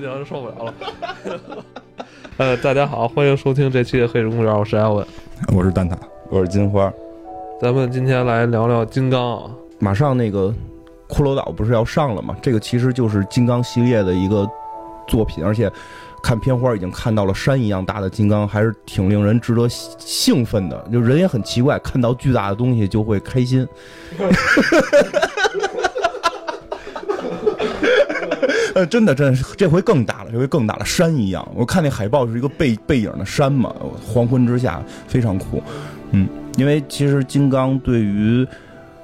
行行，受不了了。呃，大家好，欢迎收听这期的《黑水公园》，我是艾文，我是蛋挞，我是金花。咱们今天来聊聊金刚啊。马上那个骷髅岛不是要上了吗？这个其实就是金刚系列的一个作品，而且看片花已经看到了山一样大的金刚，还是挺令人值得兴奋的。就人也很奇怪，看到巨大的东西就会开心。呃，真的，真的，这回更大了，这回更大了，山一样。我看那海报是一个背背影的山嘛，黄昏之下非常酷。嗯，因为其实金刚对于，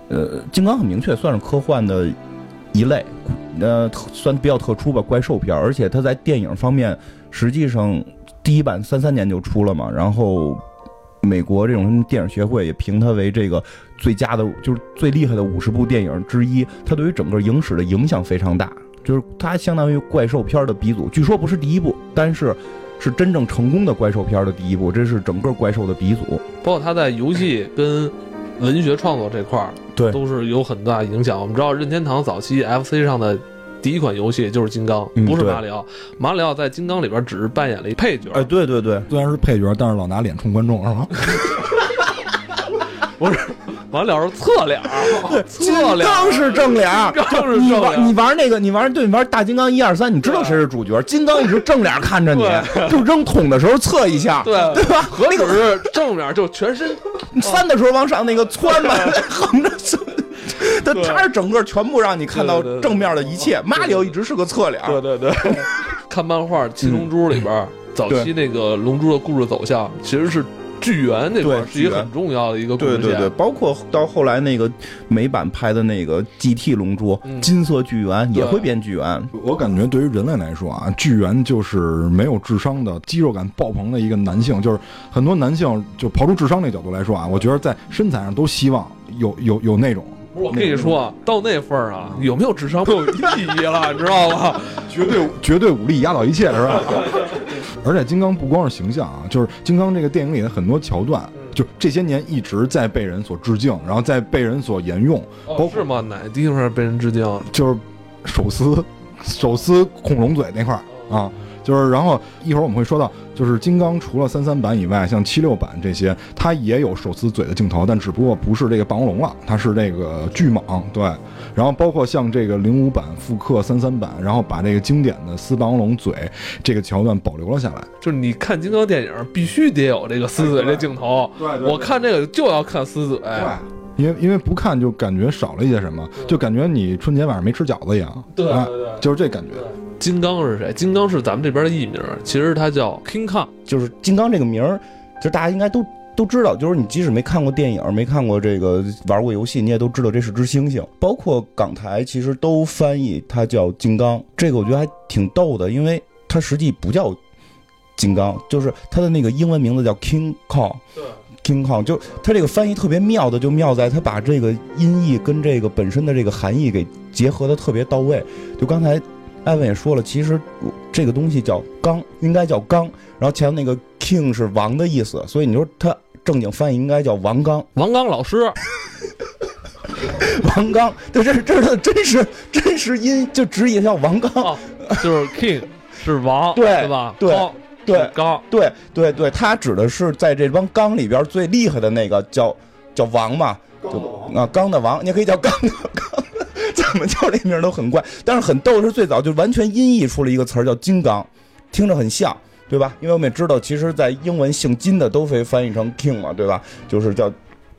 呃，金刚很明确算是科幻的一类，呃，算比较特殊吧，怪兽片。而且它在电影方面，实际上第一版三三年就出了嘛，然后美国这种电影协会也评它为这个最佳的，就是最厉害的五十部电影之一。它对于整个影史的影响非常大。就是它相当于怪兽片的鼻祖，据说不是第一部，但是是真正成功的怪兽片的第一部，这是整个怪兽的鼻祖。包括它在游戏跟文学创作这块儿，对，都是有很大影响。我们知道任天堂早期 FC 上的第一款游戏就是金刚，不是马里奥。马里奥在金刚里边只是扮演了一配角。哎，对对对，虽然是配角，但是老拿脸冲观众，是吗？不是。完了是侧脸，侧脸刚是正脸，刚是你玩你玩那个，你玩对你玩大金刚一二三，你知道谁是主角？金刚一直正脸看着你，就扔桶的时候侧一下，对。对吧？合理是正面就全身，翻的时候往上那个窜嘛，横着他他是整个全部让你看到正面的一切。马里奥一直是个侧脸，对对对。看漫画《七龙珠》里边，早期那个龙珠的故事走向其实是。巨猿那块是一个很重要的一个对对对，包括到后来那个美版拍的那个 GT 龙珠，金色巨猿也会变巨猿。我感觉对于人类来说啊，巨猿就是没有智商的肌肉感爆棚的一个男性，就是很多男性就刨出智商那角度来说啊，我觉得在身材上都希望有有有那种。我跟你说，到那份儿啊，有没有智商没有意义了，你知道吗？绝对绝对武力压倒一切，是吧？而且金刚不光是形象啊，就是金刚这个电影里的很多桥段，就这些年一直在被人所致敬，然后在被人所沿用。哦，是吗？哪地方被人致敬？就是手撕手撕恐龙嘴那块儿啊。就是，然后一会儿我们会说到，就是金刚除了三三版以外，像七六版这些，它也有手撕嘴的镜头，但只不过不是这个霸王龙了，它是这个巨蟒。对，然后包括像这个零五版复刻三三版，然后把这个经典的撕霸王龙嘴这个桥段保留了下来。就是你看金刚电影，必须得有这个撕嘴这镜头。对，我看这个就要看撕嘴。对，因为因为不看就感觉少了一些什么，就感觉你春节晚上没吃饺子一样。对对对，就是这感觉。金刚是谁？金刚是咱们这边的艺名，其实他叫 King Kong，就是金刚这个名儿，其实大家应该都都知道。就是你即使没看过电影，没看过这个，玩过游戏，你也都知道这是只猩猩。包括港台其实都翻译它叫金刚，这个我觉得还挺逗的，因为它实际不叫金刚，就是它的那个英文名字叫 King Kong。对，King Kong 就它这个翻译特别妙的，就妙在它把这个音译跟这个本身的这个含义给结合的特别到位。就刚才。艾文也说了，其实这个东西叫刚，应该叫刚。然后前面那个 king 是王的意思，所以你说他正经翻译应该叫王刚。王刚老师，王刚，对，这是这是他的真实真实音，就直译叫王刚，就是 king 是王，对吧？对对刚，对对对，他指的是在这帮刚里边最厉害的那个叫叫王嘛，就啊刚的王，你也可以叫刚的刚。怎么叫这名都很怪，但是很逗的，是最早就完全音译出了一个词儿叫金刚，听着很像，对吧？因为我们也知道，其实，在英文姓金的都会翻译成 king 嘛，对吧？就是叫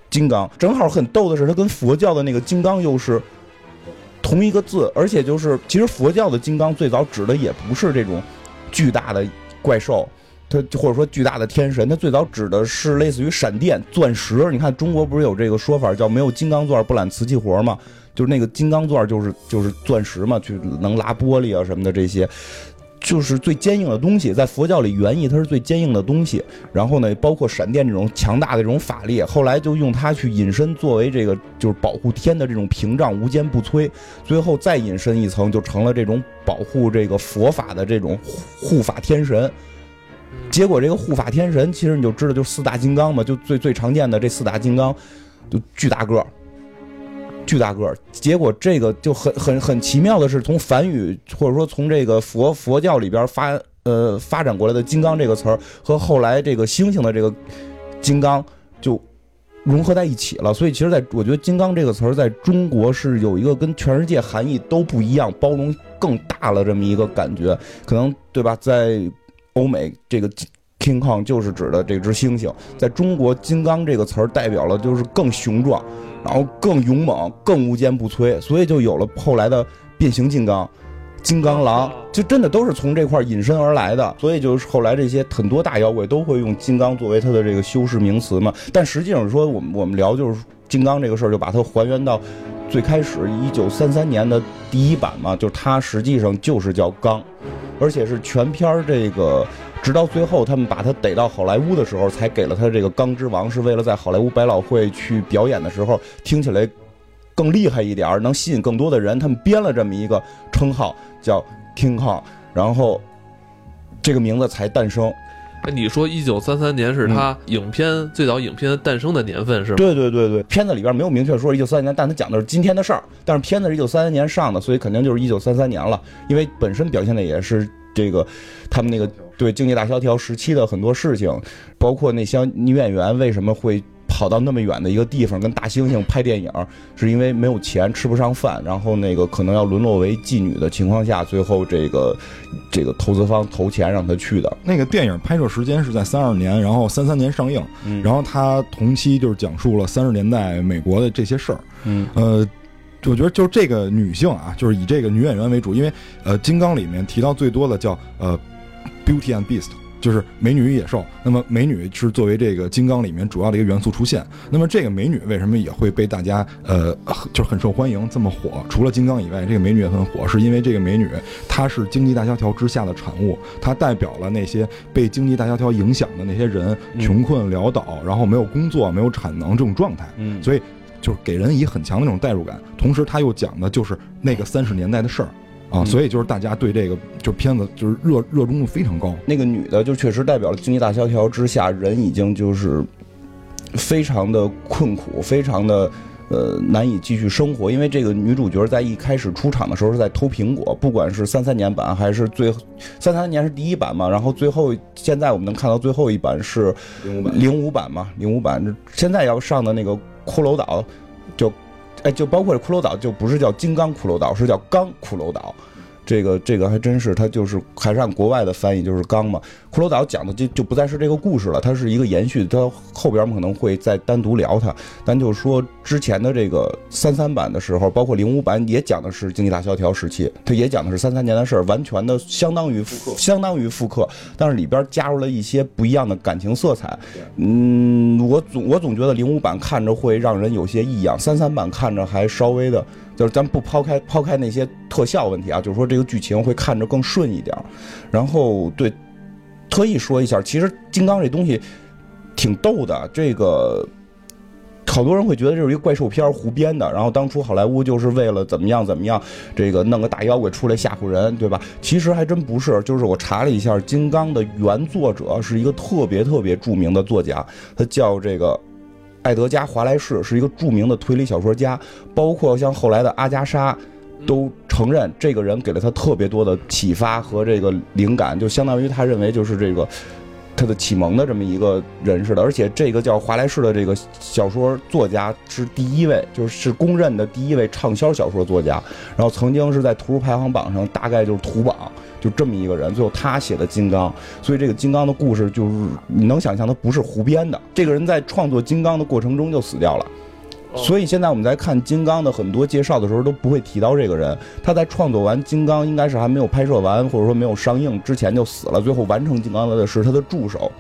金刚。正好很逗的是，它跟佛教的那个金刚又是同一个字，而且就是其实佛教的金刚最早指的也不是这种巨大的怪兽，它或者说巨大的天神，它最早指的是类似于闪电、钻石。你看中国不是有这个说法叫没有金刚钻不揽瓷器活吗？就是那个金刚钻，就是就是钻石嘛，去能拉玻璃啊什么的这些，就是最坚硬的东西。在佛教里，原意它是最坚硬的东西。然后呢，包括闪电这种强大的这种法力，后来就用它去隐身，作为这个就是保护天的这种屏障，无坚不摧。最后再隐身一层，就成了这种保护这个佛法的这种护法天神。结果这个护法天神，其实你就知道，就四大金刚嘛，就最最常见的这四大金刚，就巨大个儿。巨大个儿。结果这个就很很很奇妙的是，从梵语或者说从这个佛佛教里边发呃发展过来的“金刚”这个词儿，和后来这个猩猩的这个“金刚”就融合在一起了。所以，其实在我觉得“金刚”这个词儿在中国是有一个跟全世界含义都不一样、包容更大了这么一个感觉。可能对吧？在欧美这个。King Kong 就是指的这只猩猩，在中国“金刚”这个词儿代表了就是更雄壮，然后更勇猛、更无坚不摧，所以就有了后来的变形金刚、金刚狼，就真的都是从这块引申而来的。所以就是后来这些很多大妖怪都会用金刚作为它的这个修饰名词嘛。但实际上说，我们我们聊就是金刚这个事儿，就把它还原到最开始一九三三年的第一版嘛，就是它实际上就是叫刚，而且是全片儿这个。直到最后，他们把他逮到好莱坞的时候，才给了他这个“钢之王”，是为了在好莱坞百老汇去表演的时候听起来更厉害一点，能吸引更多的人。他们编了这么一个称号，叫 “King Kong”，然后这个名字才诞生。哎，你说一九三三年是他影片最早影片诞生的年份是吗？对对对对，片子里边没有明确说一九三三年，但他讲的是今天的事儿。但是片子是一九三三年上的，所以肯定就是一九三三年了，因为本身表现的也是。这个，他们那个对经济大萧条时期的很多事情，包括那些女演员为什么会跑到那么远的一个地方跟大猩猩拍电影，是因为没有钱吃不上饭，然后那个可能要沦落为妓女的情况下，最后这个这个投资方投钱让她去的。那个电影拍摄时间是在三二年，然后三三年上映，然后它同期就是讲述了三十年代美国的这些事儿。嗯，呃。我觉得就是这个女性啊，就是以这个女演员为主，因为呃，《金刚》里面提到最多的叫呃，Beauty and Beast，就是美女与野兽。那么美女是作为这个《金刚》里面主要的一个元素出现。那么这个美女为什么也会被大家呃，就是很受欢迎，这么火？除了《金刚》以外，这个美女也很火，是因为这个美女她是经济大萧条之下的产物，她代表了那些被经济大萧条影响的那些人，穷困潦倒，然后没有工作、没有产能这种状态。嗯，所以。就是给人以很强的那种代入感，同时他又讲的就是那个三十年代的事儿啊，所以就是大家对这个就片子就是热热衷度非常高。那个女的就确实代表了经济大萧条之下，人已经就是非常的困苦，非常的呃难以继续生活。因为这个女主角在一开始出场的时候是在偷苹果，不管是三三年版还是最三三年是第一版嘛，然后最后现在我们能看到最后一版是零五版零五版嘛，零五版现在要上的那个。骷髅岛，就，哎，就包括这骷髅岛，就不是叫金刚骷髅岛，是叫钢骷髅岛。这个这个还真是，它就是还是按国外的翻译，就是刚嘛。骷髅岛讲的就就不再是这个故事了，它是一个延续。它后边我们可能会再单独聊它。咱就是说之前的这个三三版的时候，包括零五版也讲的是经济大萧条时期，它也讲的是三三年的事儿，完全的相当于复刻，相当于复刻，但是里边加入了一些不一样的感情色彩。嗯，我总我总觉得零五版看着会让人有些异样，三三版看着还稍微的。就是咱不抛开抛开那些特效问题啊，就是说这个剧情会看着更顺一点。然后对，特意说一下，其实金刚这东西挺逗的。这个好多人会觉得这是一个怪兽片胡编的。然后当初好莱坞就是为了怎么样怎么样，这个弄个大妖怪出来吓唬人，对吧？其实还真不是。就是我查了一下，金刚的原作者是一个特别特别著名的作家，他叫这个。艾德加·华莱士是一个著名的推理小说家，包括像后来的阿加莎，都承认这个人给了他特别多的启发和这个灵感，就相当于他认为就是这个他的启蒙的这么一个人似的。而且这个叫华莱士的这个小说作家是第一位，就是公认的第一位畅销小说作家，然后曾经是在图书排行榜上大概就是图榜。就这么一个人，最后他写的《金刚》，所以这个《金刚》的故事就是你能想象，他不是胡编的。这个人在创作《金刚》的过程中就死掉了，所以现在我们在看《金刚》的很多介绍的时候都不会提到这个人。他在创作完《金刚》，应该是还没有拍摄完，或者说没有上映之前就死了。最后完成《金刚》的是他的助手。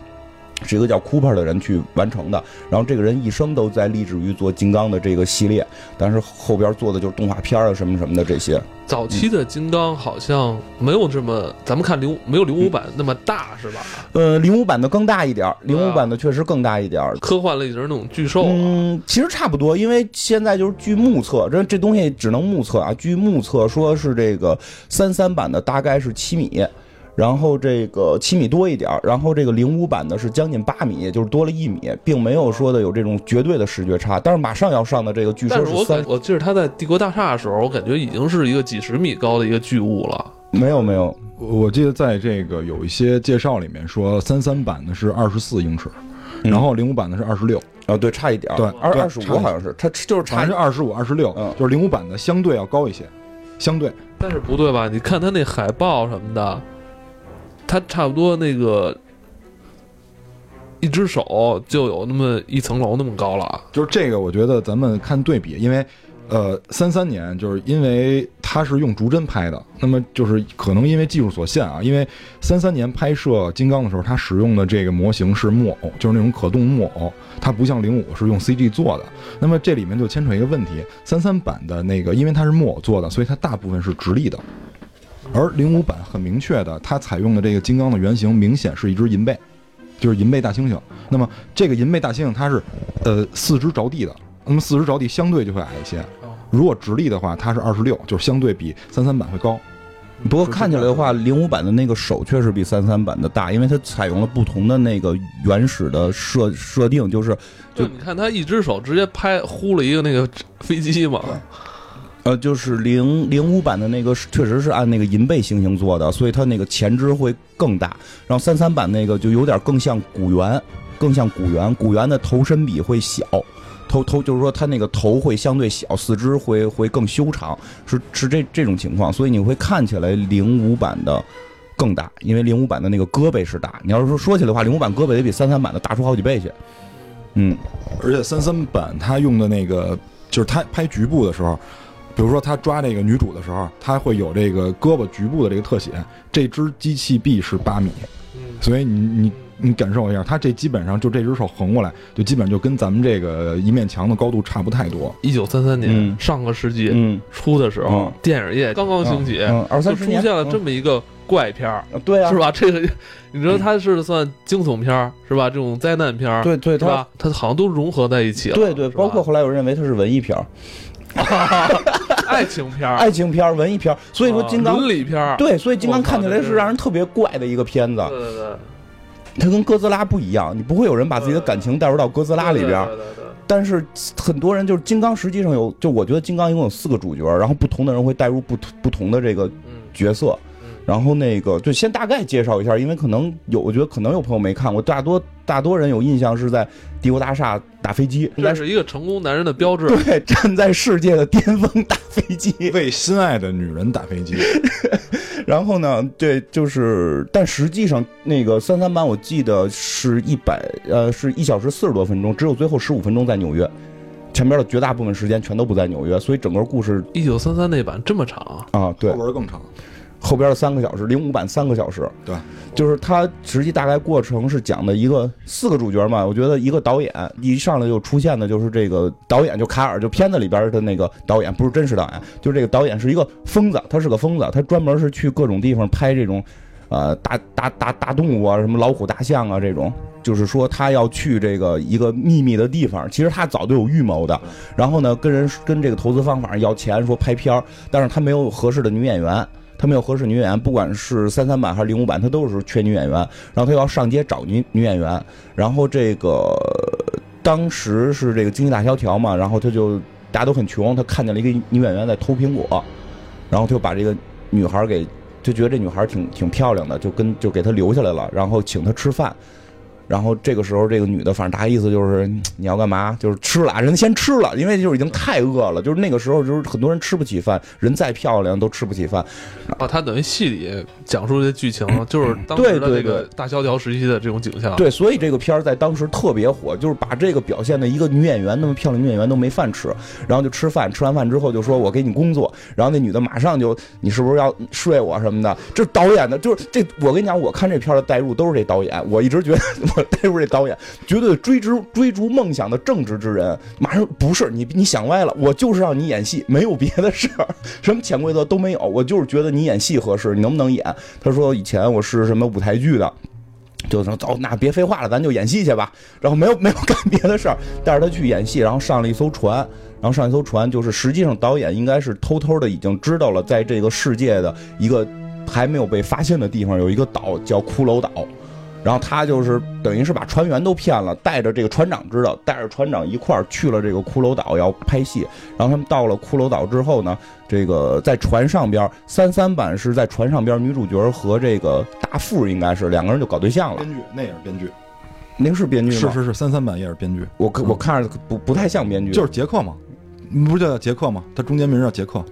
是一个叫 Cooper 的人去完成的，然后这个人一生都在立志于做金刚的这个系列，但是后边做的就是动画片啊什么什么的这些。早期的金刚好像没有这么，咱们看零没有零五版那么大是吧？呃，零五版的更大一点，零五版的确实更大一点，科幻类型那种巨兽。嗯，其实差不多，因为现在就是据目测，这这东西只能目测啊，据目测说是这个三三版的大概是七米。然后这个七米多一点儿，然后这个零五版的是将近八米，就是多了一米，并没有说的有这种绝对的视觉差。但是马上要上的这个据说但是我三，我记得他在帝国大厦的时候，我感觉已经是一个几十米高的一个巨物了。没有没有，我记得在这个有一些介绍里面说，三三版的是二十四英尺，然后零五版的是二十六，啊对，差一点儿，对对二二十五好像是，它就是差好像是二十五、二十六嗯，就是零五版的相对要高一些，相对。但是不对吧？你看他那海报什么的，他差不多那个一只手就有那么一层楼那么高了。就是这个，我觉得咱们看对比，因为呃，三三年就是因为它是用逐帧拍的，那么就是可能因为技术所限啊，因为三三年拍摄金刚的时候，它使用的这个模型是木偶，就是那种可动木偶，它不像零五是用 CG 做的。那么这里面就牵扯一个问题，三三版的那个因为它是木偶做的，所以它大部分是直立的。而零五版很明确的，它采用的这个金刚的原型明显是一只银背，就是银背大猩猩。那么这个银背大猩猩它是，呃，四肢着地的，那么四肢着地相对就会矮一些。如果直立的话，它是二十六，就是相对比三三版会高。不过看起来的话，零五版的那个手确实比三三版的大，因为它采用了不同的那个原始的设设定，就是就就你看他一只手直接拍呼了一个那个飞机嘛，呃，就是零零五版的那个确实是按那个银背猩猩做的，所以它那个前肢会更大。然后三三版那个就有点更像古猿，更像古猿，古猿的头身比会小。头头就是说，它那个头会相对小，四肢会会更修长，是是这这种情况，所以你会看起来零五版的更大，因为零五版的那个胳膊是大。你要是说说起来的话，零五版胳膊得比三三版的大出好几倍去。嗯，而且三三版它用的那个，就是它拍局部的时候，比如说他抓这个女主的时候，他会有这个胳膊局部的这个特写。这只机器臂是八米，所以你你你感受一下，他这基本上就这只手横过来，就基本上就跟咱们这个一面墙的高度差不太多。一九三三年、嗯上个世纪嗯初的时候，嗯电影业刚刚兴起，嗯，二就三十年出现了这么一个怪片儿，嗯对啊，是吧？这个 你知道它是算惊悚片儿是吧？这种灾难片儿，对对，它是吧？它好像都融合在一起了，对对，包括后来有人认为它是文艺片儿、爱情片儿，爱情片儿、文艺片儿，所以说啊金刚伦理片儿，对，所以金刚看起来是是。让人特别怪的一个片子。对，对对，它跟哥斯拉不一样，你不会有人把自己的感情带入到哥斯拉里边儿。但是很多人就是金刚，实际上有，就我觉得金刚一共有四个主角，然后不同的人会带入不同不同的这个嗯。角色。嗯然后那个就先大概介绍一下，因为可能有，我觉得可能有朋友没看过，大多大多人有印象是在帝国大厦打飞机，那是一个成功男人的标志。对，站在世界的巅峰打飞机。为心爱的女人打飞机，然后呢，对，就是，但实际上那个三三版我记得是一百，呃，是一小时四十多分钟，只有最后十五分钟在纽约，前边的绝大部分时间全都不在纽约，所以整个故事一九三三那版这么长，啊，对后，边更长。后边的三个小时，零五版三个小时，对，就是它实际大概过程是讲的一个四个主角嘛，我觉得一个导演一上来就出现的就是这个导演，就卡尔，就片子里边的那个导演，不是真实导演，就是这个导演是一个疯子，他是个疯子，他专门是去各种地方拍这种，呃，大大大大动物啊，什么老虎、大象啊这种。就是说，他要去这个一个秘密的地方，其实他早就有预谋的。然后呢，跟人跟这个投资方法要钱，说拍片儿，但是他没有合适的女演员，他没有合适女演员，不管是三三版还是零五版，他都是缺女演员。然后他要上街找女女演员，然后这个当时是这个经济大萧条嘛，然后他就大家都很穷，他看见了一个女演员在偷苹果，然后他就把这个女孩给就觉得这女孩挺挺漂亮的，就跟就给她留下来了，然后请她吃饭。然后这个时候，这个女的反正大概意思就是嗯你要干嘛？就是吃了啊，人先吃了，因为就是已经太饿了。就是那个时候，就是很多人吃不起饭，人再漂亮都吃不起饭。啊，他等于戏里讲述的剧情，就是当时的这个大萧条时期的这种景象。对，所以这个片儿在当时特别火，就是把这个表现的一个女演员那么漂亮，女演员都没饭吃，然后就吃饭，吃完饭之后就说我给你工作，然后那女的马上就你是不是要睡我什么的？这导演的，就是这我跟你讲，我看这片儿的代入都是这导演，我一直觉得 我代入这导演绝对追逐追逐梦想的正直之人，马上不是你你想歪了，我就是让你演戏，没有别的事儿，什么潜规则都没有，我就是觉得你演戏合适，你能不能演？他说以前我是什么舞台剧的。就说走，那别废话了，咱就演戏去吧。然后没有没有干别的事儿，带着他去演戏，然后上了一艘船，然后上一艘船，就是实际上导演应该是偷偷的已经知道了，在这个世界的一个还没有被发现的地方有一个岛叫骷髅岛，然后他就是等于是把船员都骗了，带着这个船长知道，带着船长一块儿去了这个骷髅岛要拍戏。然后他们到了骷髅岛之后呢，这个在船上边三三版是在船上边，女主角和这个大副应该是两个人就搞对象了。编剧那也是编剧，那个是编剧吗？是是是，三三版也是编剧，我看我看着不不太像编剧，就是杰克嘛，不是叫杰克吗？他中间名叫杰克，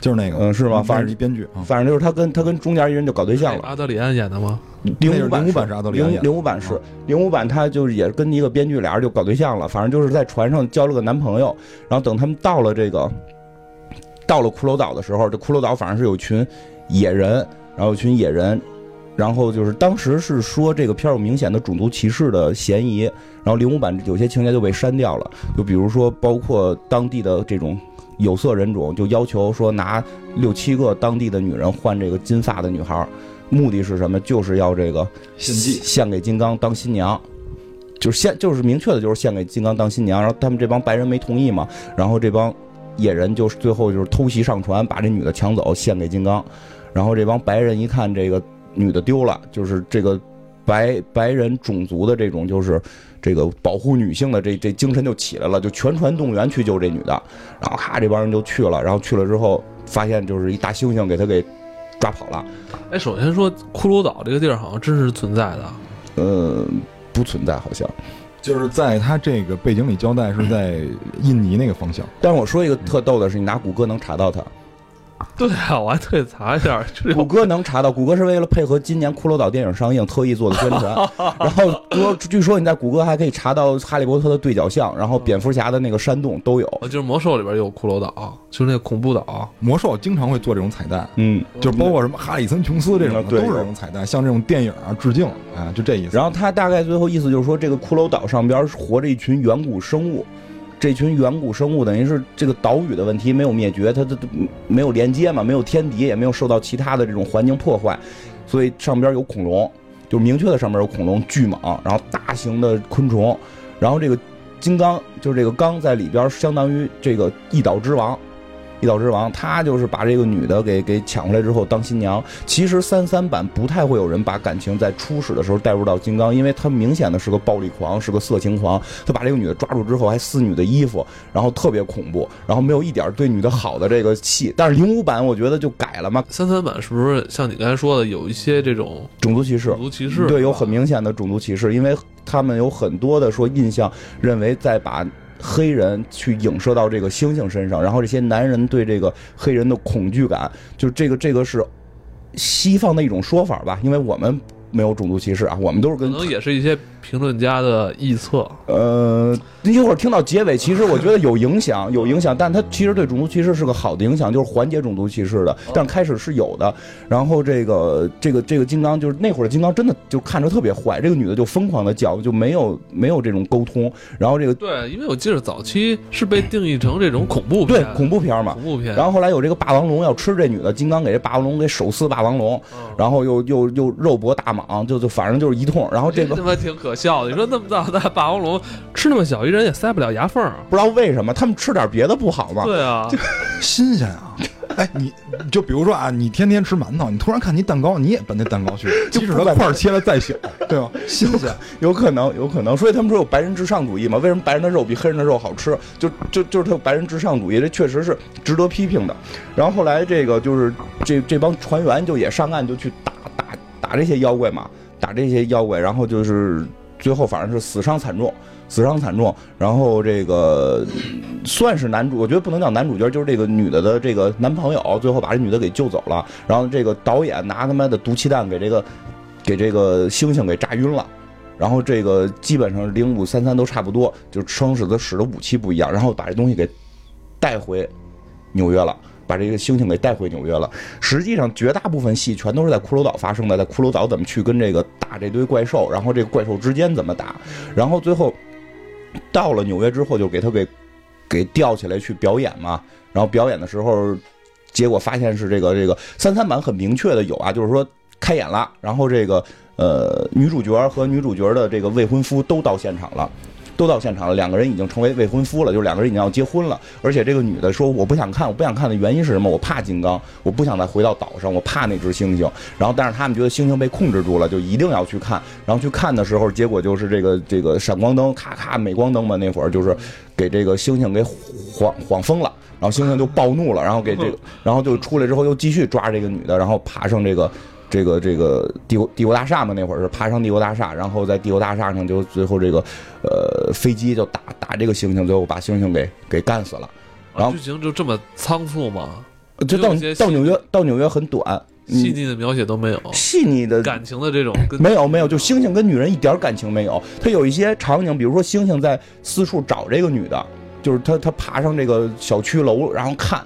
就是那个，嗯是吗反反正正一编剧啊。反正就是他跟他跟中间一人就搞对象了。阿德里安演的吗？零五版零五版是阿德里安零零五版是零五版，他就是也跟一个编剧俩人就搞对象了，反正就是在船上交了个男朋友，然后等他们到了这个到了骷髅岛的时候，这骷髅岛反正是有群野人，然后有群野人，然后就是当时是说这个片儿有明显的种族歧视的嫌疑，然后零五版有些情节就被删掉了，就比如说包括当地的这种。有色人种就要求说拿六七个当地的女人换这个金发的女孩儿，目的是什么？就是要这个献祭献给金刚当新娘，就是献就是明确的就是献给金刚当新娘。然后他们这帮白人没同意嘛，然后这帮野人就是最后就是偷袭上船，把这女的抢走献给金刚。然后这帮白人一看这个女的丢了，就是这个白白人种族的这种就是这个保护女性的这这精神就起来了，就全船动员去救这女的。然后咔，这帮人就去了，然后去了之后发现就是一大猩猩给他给抓跑了。哎，首先说骷髅岛这个地儿好像真实存在的，呃，不存在好像。就是在他这个背景里交代是在印尼那个方向，但是我说一个特逗的是，你拿谷歌能查到它。对啊，我还特意查一下，这谷歌能查到，谷歌是为了配合今年《骷髅岛》电影上映特意做的宣传。然后说，据说你在谷歌还可以查到《哈利波特》的对角巷，然后蝙蝠侠的那个山洞都有。就是魔兽里边有骷髅岛，就是那个恐怖岛。魔兽经常会做这种彩蛋，嗯，就包括什么哈里森琼斯这种都是这种彩蛋，像这种电影啊致敬啊，就这意思。然后他大概最后意思就是说，这个骷髅岛上边活着一群远古生物，这群远古生物等于是这个岛屿的问题没有灭绝，它它它没有连接嘛，没有天敌，也没有受到其他的这种环境破坏，所以上边有恐龙，就明确的上面有恐龙巨蟒，然后大型的昆虫，然后这个金刚就是这个刚在里边相当于这个一岛之王。一岛之王，他就是把这个女的给给抢回来之后当新娘。其实三三版不太会有人把感情在初始的时候带入到金刚，因为他明显的是个暴力狂，是个色情狂。他把这个女的抓住之后还撕女的衣服，然后特别恐怖，然后没有一点对女的好的这个戏。但是零五版我觉得就改了嘛，三三版是不是像你刚才说的，有一些这种种族歧视种。族歧视？对，有很明显的种族歧视，因为他们有很多的说印象认为在把黑人去影射到这个猩猩身上，然后这些男人对这个黑人的恐惧感，就这个这个是西方的一种说法吧，因为我们没有种族歧视啊，我们都是跟可能也是一些评论家的臆测。呃，一会儿听到结尾，其实我觉得有影响，有影响，但它其实对种族歧视是个好的影响，就是缓解种族歧视的。但开始是有的，然后这个这个这个金刚就是那会儿的金刚真的就看着特别坏，这个女的就疯狂的叫，就没有没有这种沟通，然后这个对，因为我记得早期是被定义成这种恐怖对，恐怖片嘛恐。怖片。然后后来有这个霸王龙要吃这女的，金刚给这霸王龙给手撕霸王龙，嗯然后又又又肉搏大蟒，就就反正就是一通。然后这个他妈挺可笑的。你说那么大的霸王龙吃那么小一人也塞不了牙缝儿。不知道为什么他们吃点别的不好吗？对啊，新鲜啊！哎，你就比如说啊，你天天吃馒头，你突然看你蛋糕，你也奔那蛋糕去，即使它块儿切的再小，对吧？新鲜。有可能，有可能，所以他们说有白人至上主义嘛？为什么白人的肉比黑人的肉好吃？就就就是他有白人至上主义，这确实是值得批评的。然后后来这个就是这这帮船员就也上岸就去打打打这些妖怪嘛，打这些妖怪，然后就是最后反正是死伤惨重，死伤惨重。然后这个算是男主，我觉得不能叫男主角，就是这个女的的这个男朋友，最后把这女的给救走了。然后这个导演拿他妈的毒气弹给这个给这个猩猩给炸晕了。然后这个基本上零五三三都差不多，就是生使的使的武器不一样，然后把这东西给带回纽约了。把这个猩猩给带回纽约了。实际上，绝大部分戏全都是在骷髅岛发生的，在骷髅岛怎么去跟这个打这堆怪兽，然后这个怪兽之间怎么打，然后最后到了纽约之后，就给他给给吊起来去表演嘛。然后表演的时候，结果发现是这个这个三三版很明确的有啊，就是说开演了，然后这个呃女主角和女主角的这个未婚夫都到现场了。都到现场了，两个人已经成为未婚夫了，就是两个人已经要结婚了。而且这个女的说我不想看，我不想看的原因是什么？我怕金刚，我不想再回到岛上，我怕那只猩猩。然后但是他们觉得猩猩被控制住了，就一定要去看。然后去看的时候，结果就是这个这个闪光灯咔咔美光灯嘛，那会儿就是给这个猩猩给晃晃疯了。然后猩猩就暴怒了，然后给这个，然后就出来之后又继续抓这个女的，然后爬上这个。这个这个帝国帝国大厦嘛，那会儿是爬上帝国大厦，然后在帝国大厦上就最后这个呃飞机就打打这个猩猩，最后把猩猩给给干死了。然后剧情就这么仓促吗？就到到纽约到纽约很短，细腻的描写都没有，细腻的感情的这种没有没有，就猩猩跟女人一点感情没有。他有一些场景，比如说猩猩在四处找这个女的，就是他他爬上这个小区楼，然后看。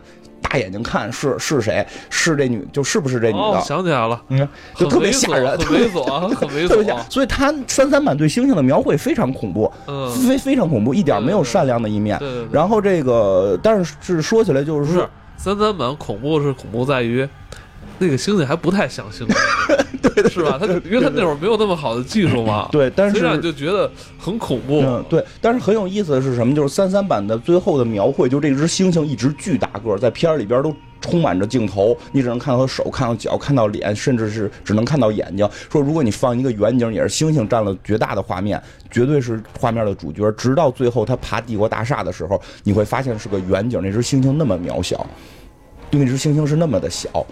大眼睛看是是谁？是这女，就是不是这女的？想起来了，嗯，就特别吓人，很猥琐，很猥琐。所以他三三版对星星的描绘非常恐怖，嗯，非非常恐怖，一点没有善良的一面。然后这个，但是是说起来就是说，三三版恐怖是恐怖在于。那个星星还不太像猩猩，对，是吧？他因为他那会儿没有那么好的技术嘛，对，但是就觉得很恐怖。嗯，对，但是很有意思的是什么？就是三三版的最后的描绘，就这只猩猩一直巨大个，在片儿里边都充满着镜头，你只能看到手、看到脚、看到脸，甚至是只能看到眼睛。说如果你放一个远景，也是猩猩占了绝大的画面，绝对是画面的主角。直到最后他爬帝国大厦的时候，你会发现是个远景，那只猩猩那么渺小。对，那只猩猩是那么的小，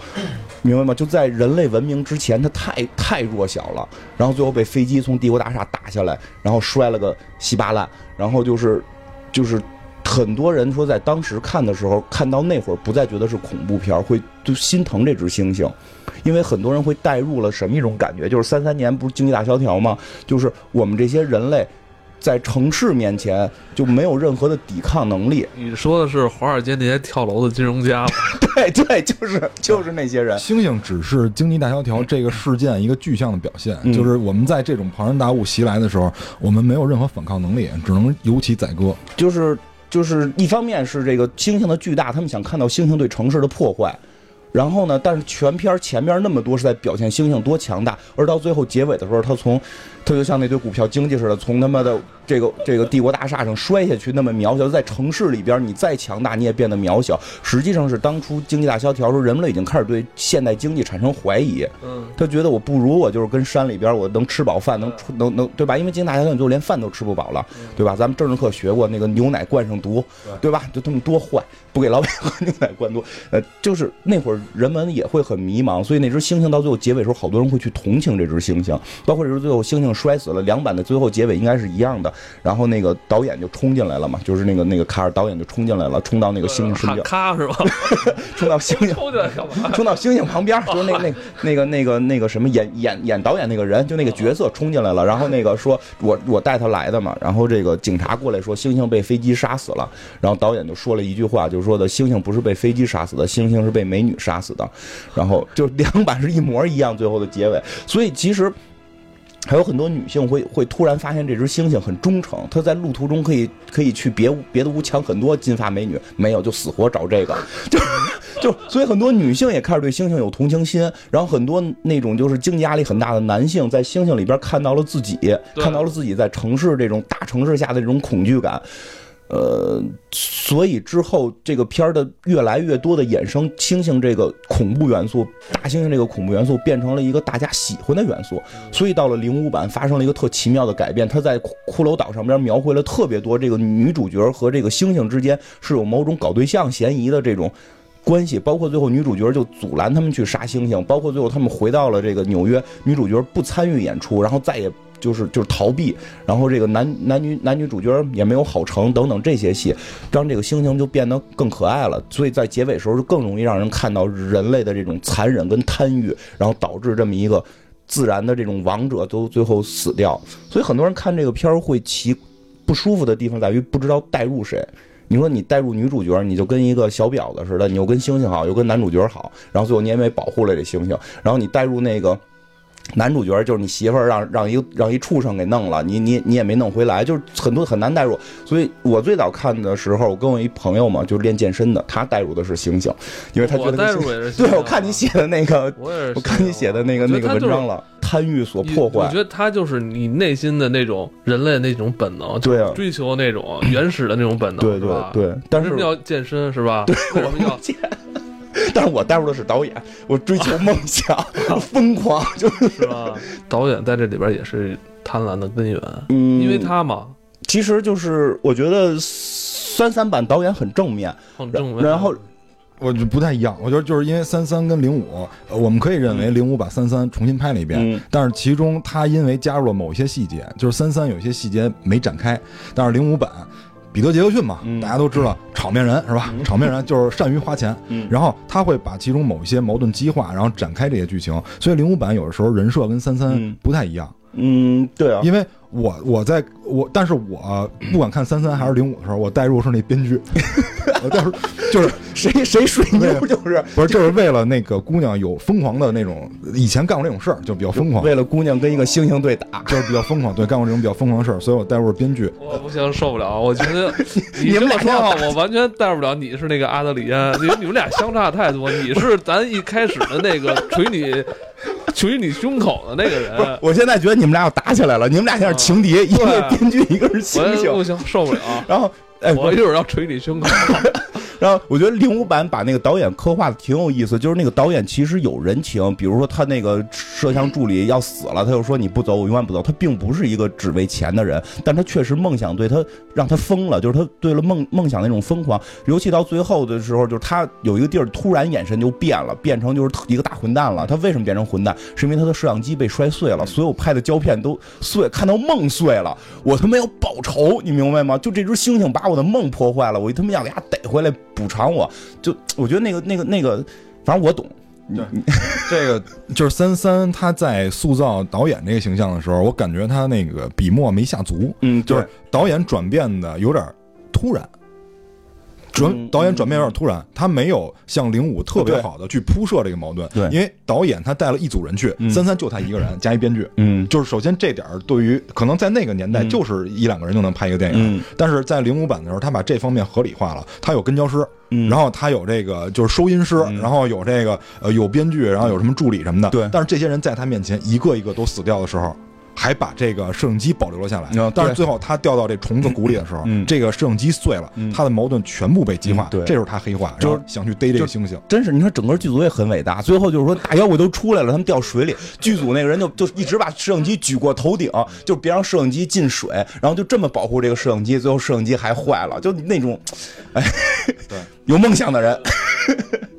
明白吗？就在人类文明之前，它太太弱小了。然后最后被飞机从帝国大厦打下来，然后摔了个稀巴烂。然后就是，就是很多人说在当时看的时候，看到那会儿不再觉得是恐怖片，会就心疼这只猩猩，因为很多人会带入了什么一种感觉？就是三三年不是经济大萧条吗？就是我们这些人类。在城市面前就没有任何的抵抗能力。你说的是华尔街那些跳楼的金融家吗？对对，就是就是那些人。星星只是经济大萧条这个事件一个具象的表现，就是我们在这种庞然大物袭来的时候，我们没有任何反抗能力，只能由其宰割。就是就是一方面是这个星星的巨大，他们想看到星星对城市的破坏。然后呢？但是全片前面那么多是在表现猩猩多强大，而到最后结尾的时候，他从，他就像那堆股票经济似的，从他妈的这个这个帝国大厦上摔下去，那么渺小。在城市里边，你再强大，你也变得渺小。实际上是当初经济大萧条时候，人们已经开始对现代经济产生怀疑。嗯，他觉得我不如我就是跟山里边，我能吃饱饭，能能能，对吧？因为经济大萧条，你就连饭都吃不饱了，对吧？咱们政治课学过那个牛奶灌上毒，对吧？就他们多坏，不给老百姓喝牛奶灌毒。呃，就是那会儿。人们也会很迷茫，所以那只猩猩到最后结尾时候，好多人会去同情这只猩猩，包括这只最后猩猩摔死了。两版的最后结尾应该是一样的。然后那个导演就冲进来了嘛，就是那个那个卡尔导演就冲进来了，冲到那个星星身边，咔是吧？冲到星星，冲到星星旁边，就是那那那个那个那个什么演演演导演那个人，就那个角色冲进来了。然后那个说我我带他来的嘛。然后这个警察过来说星星被飞机杀死了。然后导演就说了一句话，就是说的星星不是被飞机杀死的，星星是被美女杀。死的，然后就两版是一模一样，最后的结尾。所以其实还有很多女性会会突然发现这只猩猩很忠诚，它在路途中可以可以去别别的屋抢很多金发美女，没有就死活找这个，就就所以很多女性也开始对猩猩有同情心。然后很多那种就是经济压力很大的男性，在猩猩里边看到了自己，看到了自己在城市这种大城市下的这种恐惧感。呃，所以之后这个片儿的越来越多的衍生，猩猩这个恐怖元素，大猩猩这个恐怖元素变成了一个大家喜欢的元素。所以到了零五版发生了一个特奇妙的改变，他在骷髅岛上边描绘了特别多这个女主角和这个猩猩之间是有某种搞对象嫌疑的这种关系，包括最后女主角就阻拦他们去杀猩猩，包括最后他们回到了这个纽约，女主角不参与演出，然后再也。就是就是逃避，然后这个男男女男女主角也没有好成等等这些戏，让这个猩猩就变得更可爱了。所以在结尾时候就更容易让人看到人类的这种残忍跟贪欲，然后导致这么一个自然的这种王者都最后死掉。所以很多人看这个片儿会奇不舒服的地方在于不知道带入谁。你说你带入女主角，你就跟一个小婊子似的，你又跟猩猩好，又跟男主角好，然后最后你也没保护了这猩猩。然后你带入那个。男主角就是你媳妇儿让让一让一畜生给弄了，你你你也没弄回来，就是很多很难代入。所以我最早看的时候，我跟我一朋友嘛，就是练健身的，他代入的是猩猩，因为他觉得。对，我看你写的那个，我也是，我看你写的那个那个文章了，贪欲所破坏我觉。得他就是你内心的那种人类那种本能，对啊追求那种原始的那种本能，对对对，但是要健身是吧？对，为什么要？见。但是我带入的是导演，我追求梦想，疯狂，就是。是吧？导演在这里边也是贪婪的根源，嗯。因为他嘛，其实就是我觉得三三版导演很正面，很正面。然后我就不太一样，我觉得就是因为三三跟零五，呃我们可以认为零五把三三重新拍了一遍，嗯。但是其中他因为加入了某些细节，就是三三有些细节没展开，但是零五版。彼得·杰克逊嘛，嗯大家都知道，场面人是吧？场面人就是善于花钱，嗯然后他会把其中某一些矛盾激化，然后展开这些剧情。所以零五版有的时候人设跟三三嗯不太一样，嗯，对啊，因为我我在我，但是我不管看三三还是零五的时候，我代入是那编剧，我带入就是谁谁水牛就是不是就是为了那个姑娘有疯狂的那种，以前干过这种事儿，就比较疯狂，为了姑娘跟一个猩猩对打。就是比较疯狂，对，干过这种比较疯狂的事儿，所以我代入是编剧。我不行，受不了。我觉得 你这么说话，我完全带不了。你是那个阿德里安，因为你们俩相差太多。你是咱一开始的那个捶你捶你胸口的那个人，我现在觉得你们俩要打起来了，你们俩像是情敌，一个是编剧，一个是猩猩。不行，受不了。然后，哎，我一会儿要捶你胸口。然后我觉得零五版把那个导演刻画的挺有意思，就是那个导演其实有人情，比如说他那个摄像助理要死了，他就说你不走，我永远不走。他并不是一个只为钱的人，但他确实梦想对他让他疯了，就是他对了梦梦想那种疯狂。尤其到最后的时候，就是他有一个地儿突然眼神就变了，变成就是一个大混蛋了。他为什么变成混蛋？是因为他的摄像机被摔碎了，所有拍的胶片都碎，看到梦碎了。我他妈要报仇，你明白吗？就这只猩猩把我的梦破坏了，我他妈要给它逮回来补偿我。就我觉得那个那个那个，反正我懂。对 这个 就是三三他在塑造导演这个形象的时候，我感觉他那个笔墨没下足，嗯，就是导演转变的有点突然。转嗯导演转变有点突然，他没有像零五特别好的去铺设这个矛盾。对因为导演他带了一组人去，嗯三三就他一个人加一编剧，嗯就是首先这点儿对于可能在那个年代嗯就是一两个人就能拍一个电影，嗯但是在零五版的时候，他把这方面合理化了。他有跟焦师，嗯然后他有这个就是收音师，嗯然后有这个呃有编剧，然后有什么助理什么的。对但是这些人在他面前一个一个都死掉的时候。还把这个摄影机保留了下来嗯，但是最后他掉到这虫子谷里的时候，嗯这个摄影机碎了，嗯他的矛盾全部被激化这时候他黑化，就是想去逮这个猩猩，真是，你说整个剧组也很伟大。最后就是说大妖怪都出来了，他们掉水里，剧组那个人就就一直把摄影机举过头顶，就别让摄影机进水，然后就这么保护这个摄影机。最后摄影机还坏了，就那种，哎，对，有梦想的人，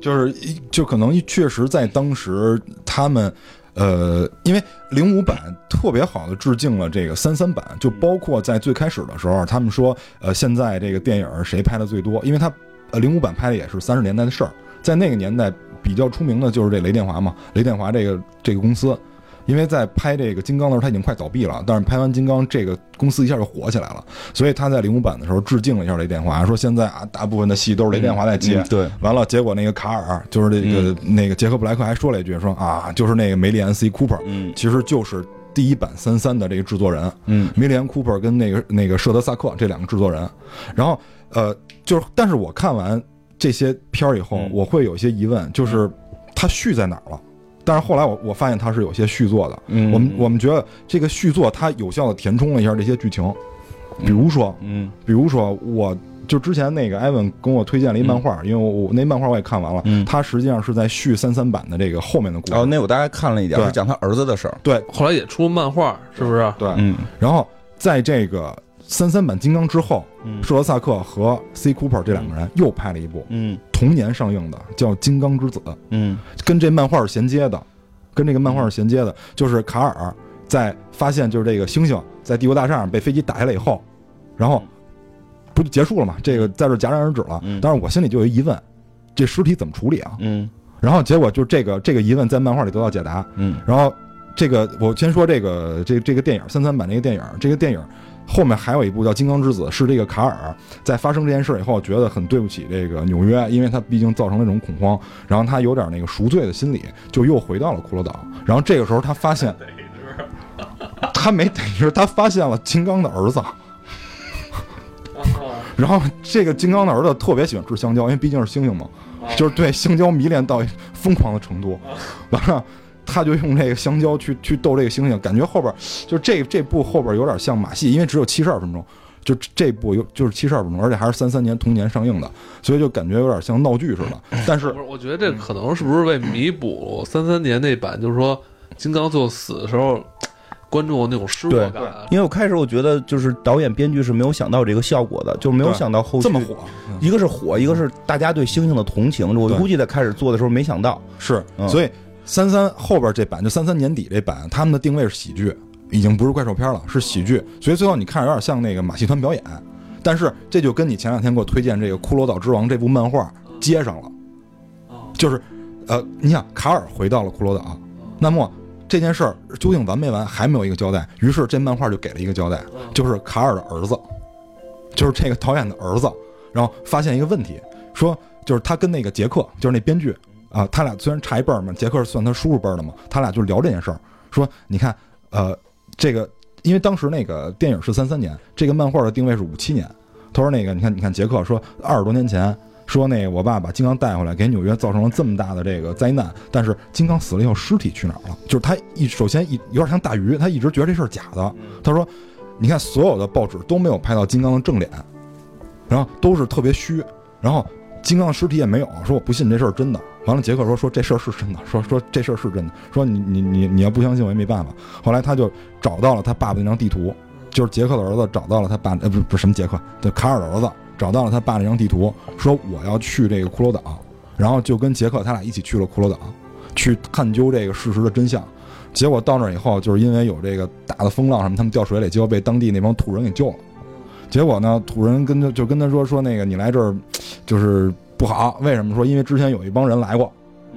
就是一就可能确实在当时他们。呃，因为零五版特别好的致敬了这个三三版，就包括在最开始的时候，他们说，呃，现在这个电影谁拍的最多？因为他，呃，零五版拍的也是三十年代的事儿，在那个年代比较出名的就是这雷电华嘛，雷电华这个这个公司，因为在拍这个金刚的时候他已经快倒闭了，但是拍完金刚这个公司一下就火起来了，所以他在零五版的时候致敬了一下雷电华，说现在啊大部分的戏都是雷电华在接，嗯对，完了，结果那个卡尔就是这个、那个杰克布莱克还说了一句说啊，就是那个梅丽安 C Cooper，嗯其实就是第一版三三的这个制作人，嗯梅丽安 Cooper 跟那个那个舍德萨克这两个制作人，然后呃，就是但是我看完这些片儿以后，嗯我会有一些疑问，就是他续在哪儿了？但是后来我我发现它是有些续作的，嗯。我们我们觉得这个续作它有效的填充了一下这些剧情，比如说嗯。比如说，我就之前那个艾文跟我推荐了一漫画，因为我我那漫画我也看完了，嗯。它实际上是在续三三版的这个后面的故事。哦，那我大概看了一点，对。是讲他儿子的事儿，对。后来也出漫画，是不是？对，嗯。然后在这个三三版金刚之后，嗯舍德萨克和 C Cooper 这两个人又拍了一部嗯同年上映的，叫《金刚之子》，嗯跟这漫画是衔接的，跟这个漫画是衔接的，就是卡尔在发现就是这个猩猩在帝国大厦上被飞机打下来以后，然后不就结束了嘛？这个在这戛然而止了嗯。但是我心里就有一疑问，这尸体怎么处理啊？嗯然后结果就这个这个疑问在漫画里得到解答。嗯然后这个我先说这个这这个电影三三版这个电影，这个电影后面还有一部叫《金刚之子》，是这个卡尔在发生这件事以后，觉得很对不起这个纽约，因为他毕竟造成了这种恐慌，然后他有点那个赎罪的心理，就又回到了骷髅岛。然后这个时候他发现，他没逮着，他发现了金刚的儿子。然后这个金刚的儿子特别喜欢吃香蕉，因为毕竟是猩猩嘛，就是对香蕉迷恋到疯狂的程度。完了，他就用这个香蕉去去逗这个猩猩，感觉后边就这这部后边有点像马戏，因为只有七十二分钟，就这部有就是七十二分钟，而且还是三三年同年上映的，所以就感觉有点像闹剧似的。但是不是，我觉得这可能是不是为弥补三三年那版，就是说金刚最后死的时候，观众那种失落感。因为我开始我觉得就是导演编剧是没有想到这个效果的，就没有想到后续这么火，一个是火，一个是大家对猩猩的同情。我估计在开始做的时候没想到，是，嗯所以三三后边这版就三三年底这版，他们的定位是喜剧，已经不是怪兽片了，是喜剧。所以最后你看着有点像那个马戏团表演，但是这就跟你前两天给我推荐这个《骷髅岛之王》这部漫画接上了，就是，呃，你想卡尔回到了骷髅岛，那么这件事儿究竟完没完，还没有一个交代。于是这漫画就给了一个交代，就是卡尔的儿子，就是这个导演的儿子，然后发现一个问题，说就是他跟那个杰克，就是那编剧啊，他俩虽然差一辈儿嘛，杰克算他叔叔辈儿的嘛，他俩就聊这件事儿，说你看，呃，这个因为当时那个电影是三三年，这个漫画的定位是五七年，他说那个你看你看杰克说二十多年前。说那个我爸把金刚带回来，给纽约造成了这么大的这个灾难，但是金刚死了以后，尸体去哪儿了？就是他一首先一有点像大鱼，他一直觉得这事儿假的。他说，你看所有的报纸都没有拍到金刚的正脸，然后都是特别虚，然后金刚的尸体也没有。说我不信这事儿真的。完了，杰克说说这事儿是真的，说说这事儿是真的。说你你你你要不相信我也没办法。后来他就找到了他爸爸那张地图，就是杰克的儿子找到了他爸，呃不不是什么杰克，对卡尔的儿子找到了他爸那张地图，说我要去这个骷髅岛，然后就跟杰克他俩一起去了骷髅岛，去探究这个事实的真相。结果到那儿以后，就是因为有这个大的风浪什么，他们掉水里，结果被当地那帮土人给救了。结果呢，土人跟他就跟他说说那个你来这儿就是不好，为什么？说因为之前有一帮人来过，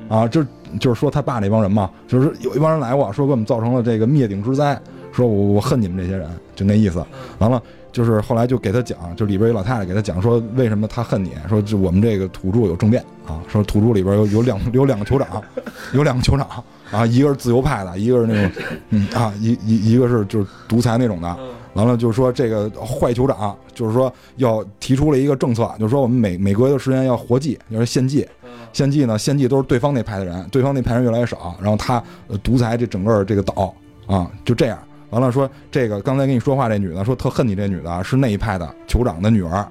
啊，就就是说他爸那帮人嘛，就是有一帮人来过，说给我们造成了这个灭顶之灾，说我我恨你们这些人，就那意思。完了，就是后来就给他讲，就里边有老太太给他讲说为什么他恨你，说就我们这个土著有政变啊，说土著里边有有两有两个酋长，有两个酋长啊，一个是自由派的，一个是那种嗯啊一一一个是就是独裁那种的。完了就是说这个坏酋长，就是说要提出了一个政策，就是说我们每每隔一段时间要活祭，就是献祭。献祭呢，献祭都是对方那派的人，对方那派人越来越少，然后他呃独裁这整个这个岛啊，就这样。完了说这个刚才跟你说话这女的说特恨你这女的是那一派的酋长的女儿，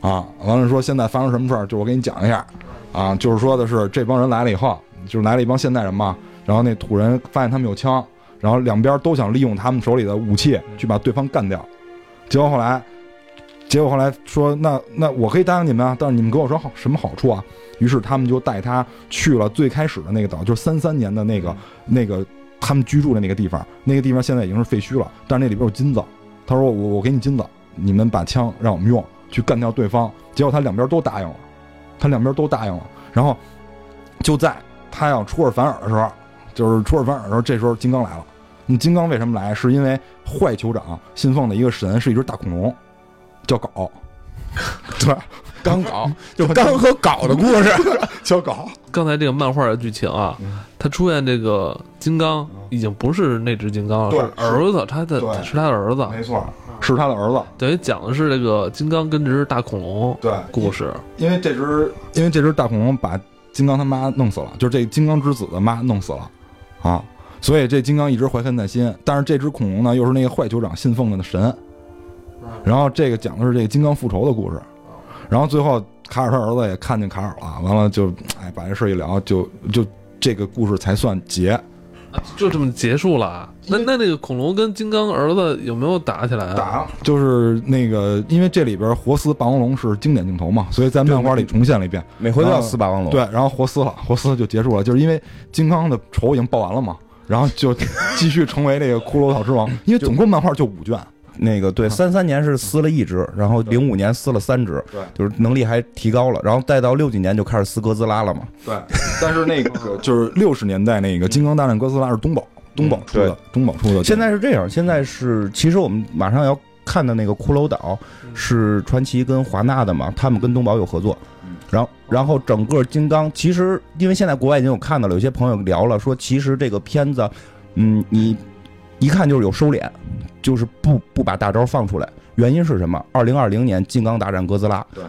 啊，完了说现在发生什么事儿，就我给你讲一下，啊，就是说的是这帮人来了以后，就是来了一帮现代人嘛，然后那土人发现他们有枪，然后两边都想利用他们手里的武器去把对方干掉，结果后来，结果后来说那那我可以答应你们啊，但是你们给我说好什么好处啊？于是他们就带他去了最开始的那个岛，就是三三年的那个那个他们居住的那个地方，那个地方现在已经是废墟了，但是那里边有金子。他说我我给你金子，你们把枪让我们用去干掉对方。结果他两边都答应了，他两边都答应了。然后就在他要出尔反尔的时候，就是出尔反尔的时候，这时候金刚来了。那金刚为什么来？是因为坏酋长信奉的一个神是一只大恐龙，叫镐。对，刚搞 就刚和搞的故事，叫镐。刚才这个漫画的剧情啊，他出现这个金刚已经不是那只金刚了，对是儿子，他的是他的儿子，没错，是他的儿子。等于讲的是这个金刚跟这只大恐龙对，故事。因为这只因为这只大恐龙把金刚他妈弄死了，就是这金刚之子的妈弄死了，啊，所以这金刚一直怀恨在心。但是这只恐龙呢，又是那个坏酋长信奉的神，然后这个讲的是这个金刚复仇的故事。然后最后卡尔他儿子也看见卡尔了，完了就哎把这事儿一聊，就就这个故事才算结。就这么结束了啊。那那那个恐龙跟金刚儿子有没有打起来啊？打就是那个，因为这里边活撕霸王龙是经典镜头嘛，所以在漫画里重现了一遍。每回都要撕霸王龙。对，然后活撕了，活撕就结束了，就是因为金刚的仇已经报完了嘛，然后就继续成为这个骷髅岛之王，因为总共漫画就五卷。那个对，三三年是撕了一只，然后零五年撕了三只，对就是能力还提高了，然后再到六几年就开始撕哥斯拉了嘛。对，但是那个就是六十年代那个《金刚大战哥斯拉》是东宝，东宝出的，东宝出的。现在是这样，现在是其实我们马上要看的那个骷髅岛是传奇跟华纳的嘛，他们跟东宝有合作。然后，然后整个金刚其实，因为现在国外已经有看到了，有些朋友聊了，说其实这个片子，嗯，你一看就是有收敛，就是不不把大招放出来。原因是什么？二零二零年《金刚大战哥斯拉》，对，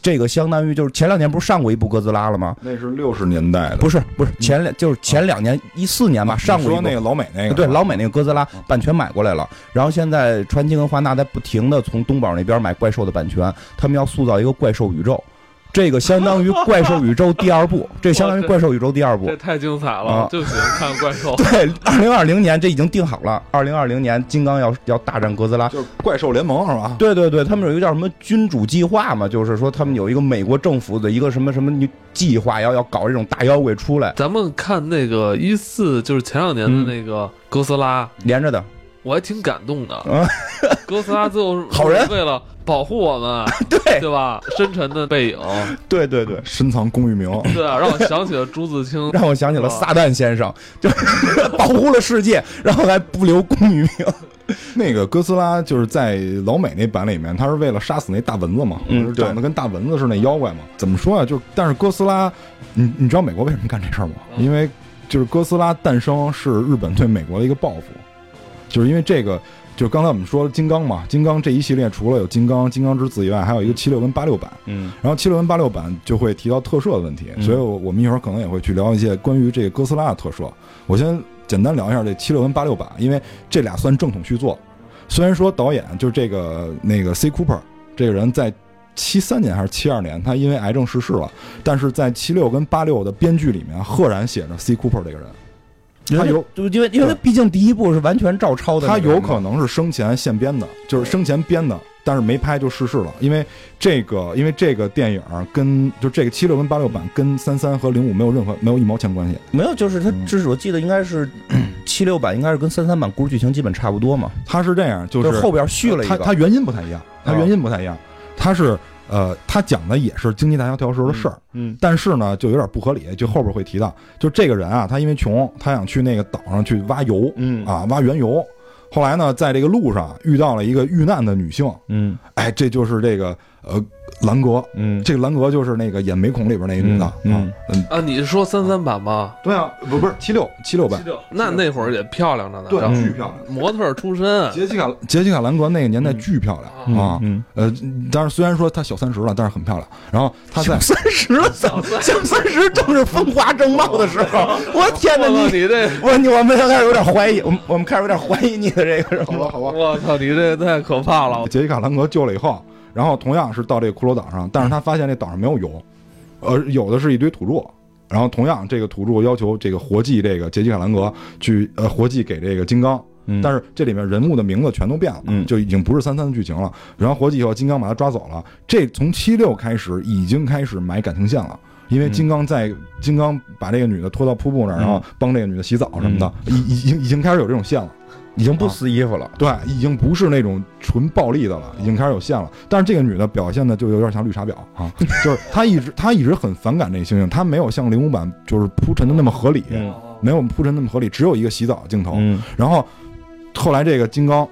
这个相当于就是前两年不是上过一部哥斯拉了吗？那是六十年代的，不是不是前两就是前两年一四年吧，上过一部。说那个老美那个，对老美那个哥斯拉版权买过来了，然后现在传奇跟华纳在不停的从东宝那边买怪兽的版权，他们要塑造一个怪兽宇宙，这个相当于怪兽宇宙第二部，这相当于怪兽宇宙第二部这。太精彩了啊，就喜欢看怪兽。对，二零二零年这已经定好了，二零二零年金刚要要大战哥斯拉。就是怪兽联盟是吧？对对对，他们有一个叫什么君主计划嘛，就是说他们有一个美国政府的一个什么什么计划，要要搞这种大妖怪出来，咱们看那个一四，就是前两年的那个哥斯拉，连着的。我还挺感动的。啊哥斯拉最后是好人为了保护我们，对对吧？深沉的背影，对对对，深藏功与名，对啊，让我想起了朱自清。让我想起了撒旦先生，就是保护了世界，然后还不留功与名。那个哥斯拉就是在老美那版里面，他是为了杀死那大蚊子嘛，嗯长得跟大蚊子似的那妖怪嘛。怎么说啊？就是但是哥斯拉，你你知道美国为什么干这事儿吗？嗯因为就是哥斯拉诞生是日本对美国的一个报复，就是因为这个。就刚才我们说金刚嘛，金刚这一系列除了有金刚、金刚之子以外，还有一个七六跟八六版。嗯然后七六跟八六版就会提到特摄的问题，嗯所以我我们一会儿可能也会去聊一些关于这个哥斯拉的特摄。我先简单聊一下这七六跟八六版，因为这俩算正统续作。虽然说导演就是这个那个 C Cooper 这个人在七三年还是七二年，他因为癌症逝世了，但是在七六跟八六的编剧里面赫然写着 C Cooper 这个人，他有就因为因为毕竟第一部是完全照抄的那他有可能是生前现编的，就是生前编的，但是没拍就逝世了。因为这个，因为这个电影跟就这个七六跟八六版跟三三和零五没有任何没有一毛钱关系。没有，就是他嗯。这是我记得应该是 七六版，应该是跟三三版故事剧情基本差不多嘛，他是这样，就就是后边续了一个，他他原因不太一样，他啊。原因不太一样，他是呃，他讲的也是经济大萧条时候的事儿，嗯但是呢，就有点不合理，就后边会提到，就这个人啊，他因为穷，他想去那个岛上去挖油嗯。啊，挖原油。后来呢，在这个路上遇到了一个遇难的女性，嗯。哎，这就是这个呃兰格，嗯这个兰格就是那个演美孔里边那个女的，嗯啊嗯，啊，你是说三三版吗？对啊，不不是七六七六版，那那会儿也漂亮着呢，对，巨漂亮。模特儿出身杰西卡杰西卡兰格那个年代巨漂亮嗯啊，嗯，呃，但是虽然说她小三十了，但是很漂亮。然后她在三十了，怎么小三十正是风华正茂的时候？我天哪，你你这，我你我们开始有点怀疑，我们我们开始有点怀疑你的这个什么？好吧，我操，你这太可怕了！杰西卡兰格救了以后，然后同样是到这个骷髅岛上，但是他发现这岛上没有油，呃，有的是一堆土著。然后同样，这个土著要求这个活祭这个杰西卡兰格去呃活祭给这个金刚，嗯但是这里面人物的名字全都变了，嗯就已经不是三三的剧情了。然后活祭以后，金刚把他抓走了。这从七六开始已经开始埋感情线了。因为金刚在金刚把这个女的拖到瀑布那儿，嗯然后帮这个女的洗澡什么的，已已经已经开始有这种线了。已经不撕衣服了。对，已经不是那种纯暴力的了，已经开始有线了。但是这个女的表现的就有点像绿茶婊啊，就是她一直她一直很反感这个猩猩，她没有像零五版就是铺陈的那么合理，嗯没有铺陈那么合理，只有一个洗澡镜头。嗯然后后来这个金刚。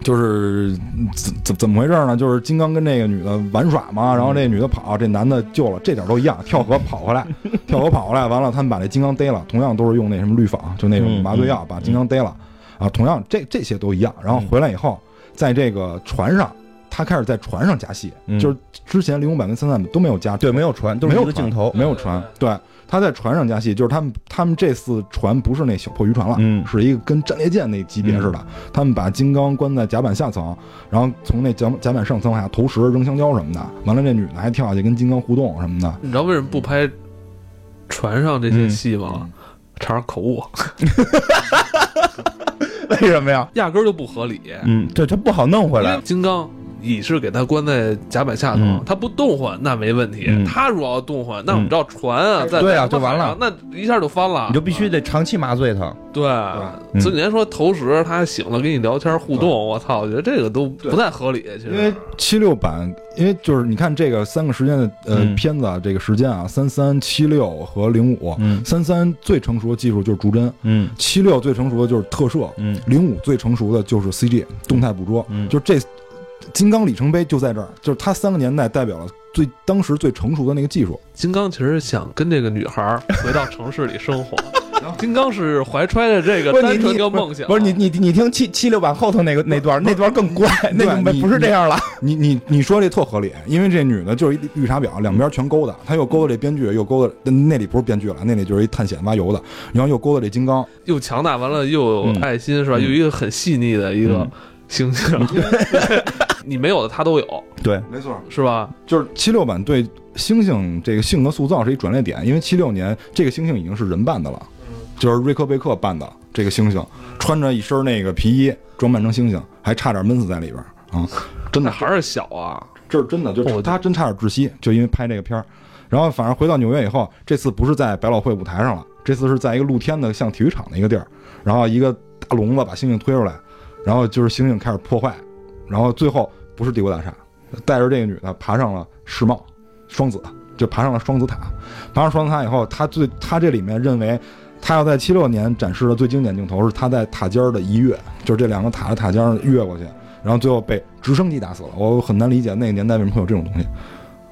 就是怎怎怎么回事呢？就是金刚跟那个女的玩耍嘛，然后这女的跑，这男的救了，这点都一样，跳河跑回来，跳河跑回来，完了他们把这金刚逮了，同样都是用那什么氯仿，就那种嗯麻醉药把金刚逮了，啊，同样这这些都一样。然后回来以后，在这个船上，他开始在船上加戏，嗯就是之前零五版跟三三版都没有加，对，没有船，都是没有船一个镜头。没有船，对，他在船上加戏，就是他们他们这次船不是那小破渔船了，嗯是一个跟战列舰那级别似的，他们把金刚关在甲板下层，然后从那甲甲板上层往下投石、扔香蕉什么的，完了这女的还跳下去跟金刚互动什么的，你知道为什么不拍船上这些嗯戏吗？差点口误，为什么呀？压根儿就不合理。嗯，对，他不好弄回来。金刚你是给他关在甲板下头，嗯。他不动换那没问题。嗯。他如果要动换，那我们知道船啊，在对啊就完了。那一下就翻了。你就必须得长期麻醉他。对，嗯所以年说投食他醒了跟你聊天互动，我操，我觉得这个都不太合理。其实。因为七六版，因为就是你看这个三个时间的呃、嗯。片子啊，这个时间啊，三三七六和零五，嗯。三三最成熟的技术就是逐帧，嗯。七六最成熟的就是特摄，嗯。零五最成熟的就是 CG 动态捕捉，嗯。就这金刚里程碑就在这儿，就是它三个年代代表了最当时最成熟的那个技术。金刚其实想跟这个女孩儿回到城市里生活。金刚是怀揣着这个单纯你的梦想，不是你你你听七七六版后头那个那段那段更怪，那不是这样了。你你你说这特合理，因为这女的就是一绿茶婊，两边全勾搭，她又勾搭这编剧，又勾搭那里不是编剧了，那里就是一探险挖油的，然后又勾搭这金刚，又强大，完了又有嗯爱心，是吧？又一个很细腻的一个嗯形象，你没有的他都有，对，没错，是吧？就是七六版对猩猩这个性格塑造是一转捩点，因为七六年这个猩猩已经是人扮的了，就是瑞克贝克扮的这个猩猩，穿着一身那个皮衣，装扮成猩猩，还差点闷死在里边啊！真的，还是小啊，这是真的，就是他真差点窒息，就因为拍这个片儿。然后反正回到纽约以后，这次不是在百老汇舞台上了，这次是在一个露天的像体育场的一个地儿，然后一个大笼子把猩猩推出来，然后就是猩猩开始破坏，然后最后不是帝国大厦，带着这个女的爬上了世贸双子，就爬上了双子塔，爬上双子塔以后，他最他这里面认为。他要在七六年展示的最经典镜头是他在塔尖儿的一跃，就是这两个塔的塔尖儿越过去，然后最后被直升机打死了。我很难理解那个年代为什么会有这种东西，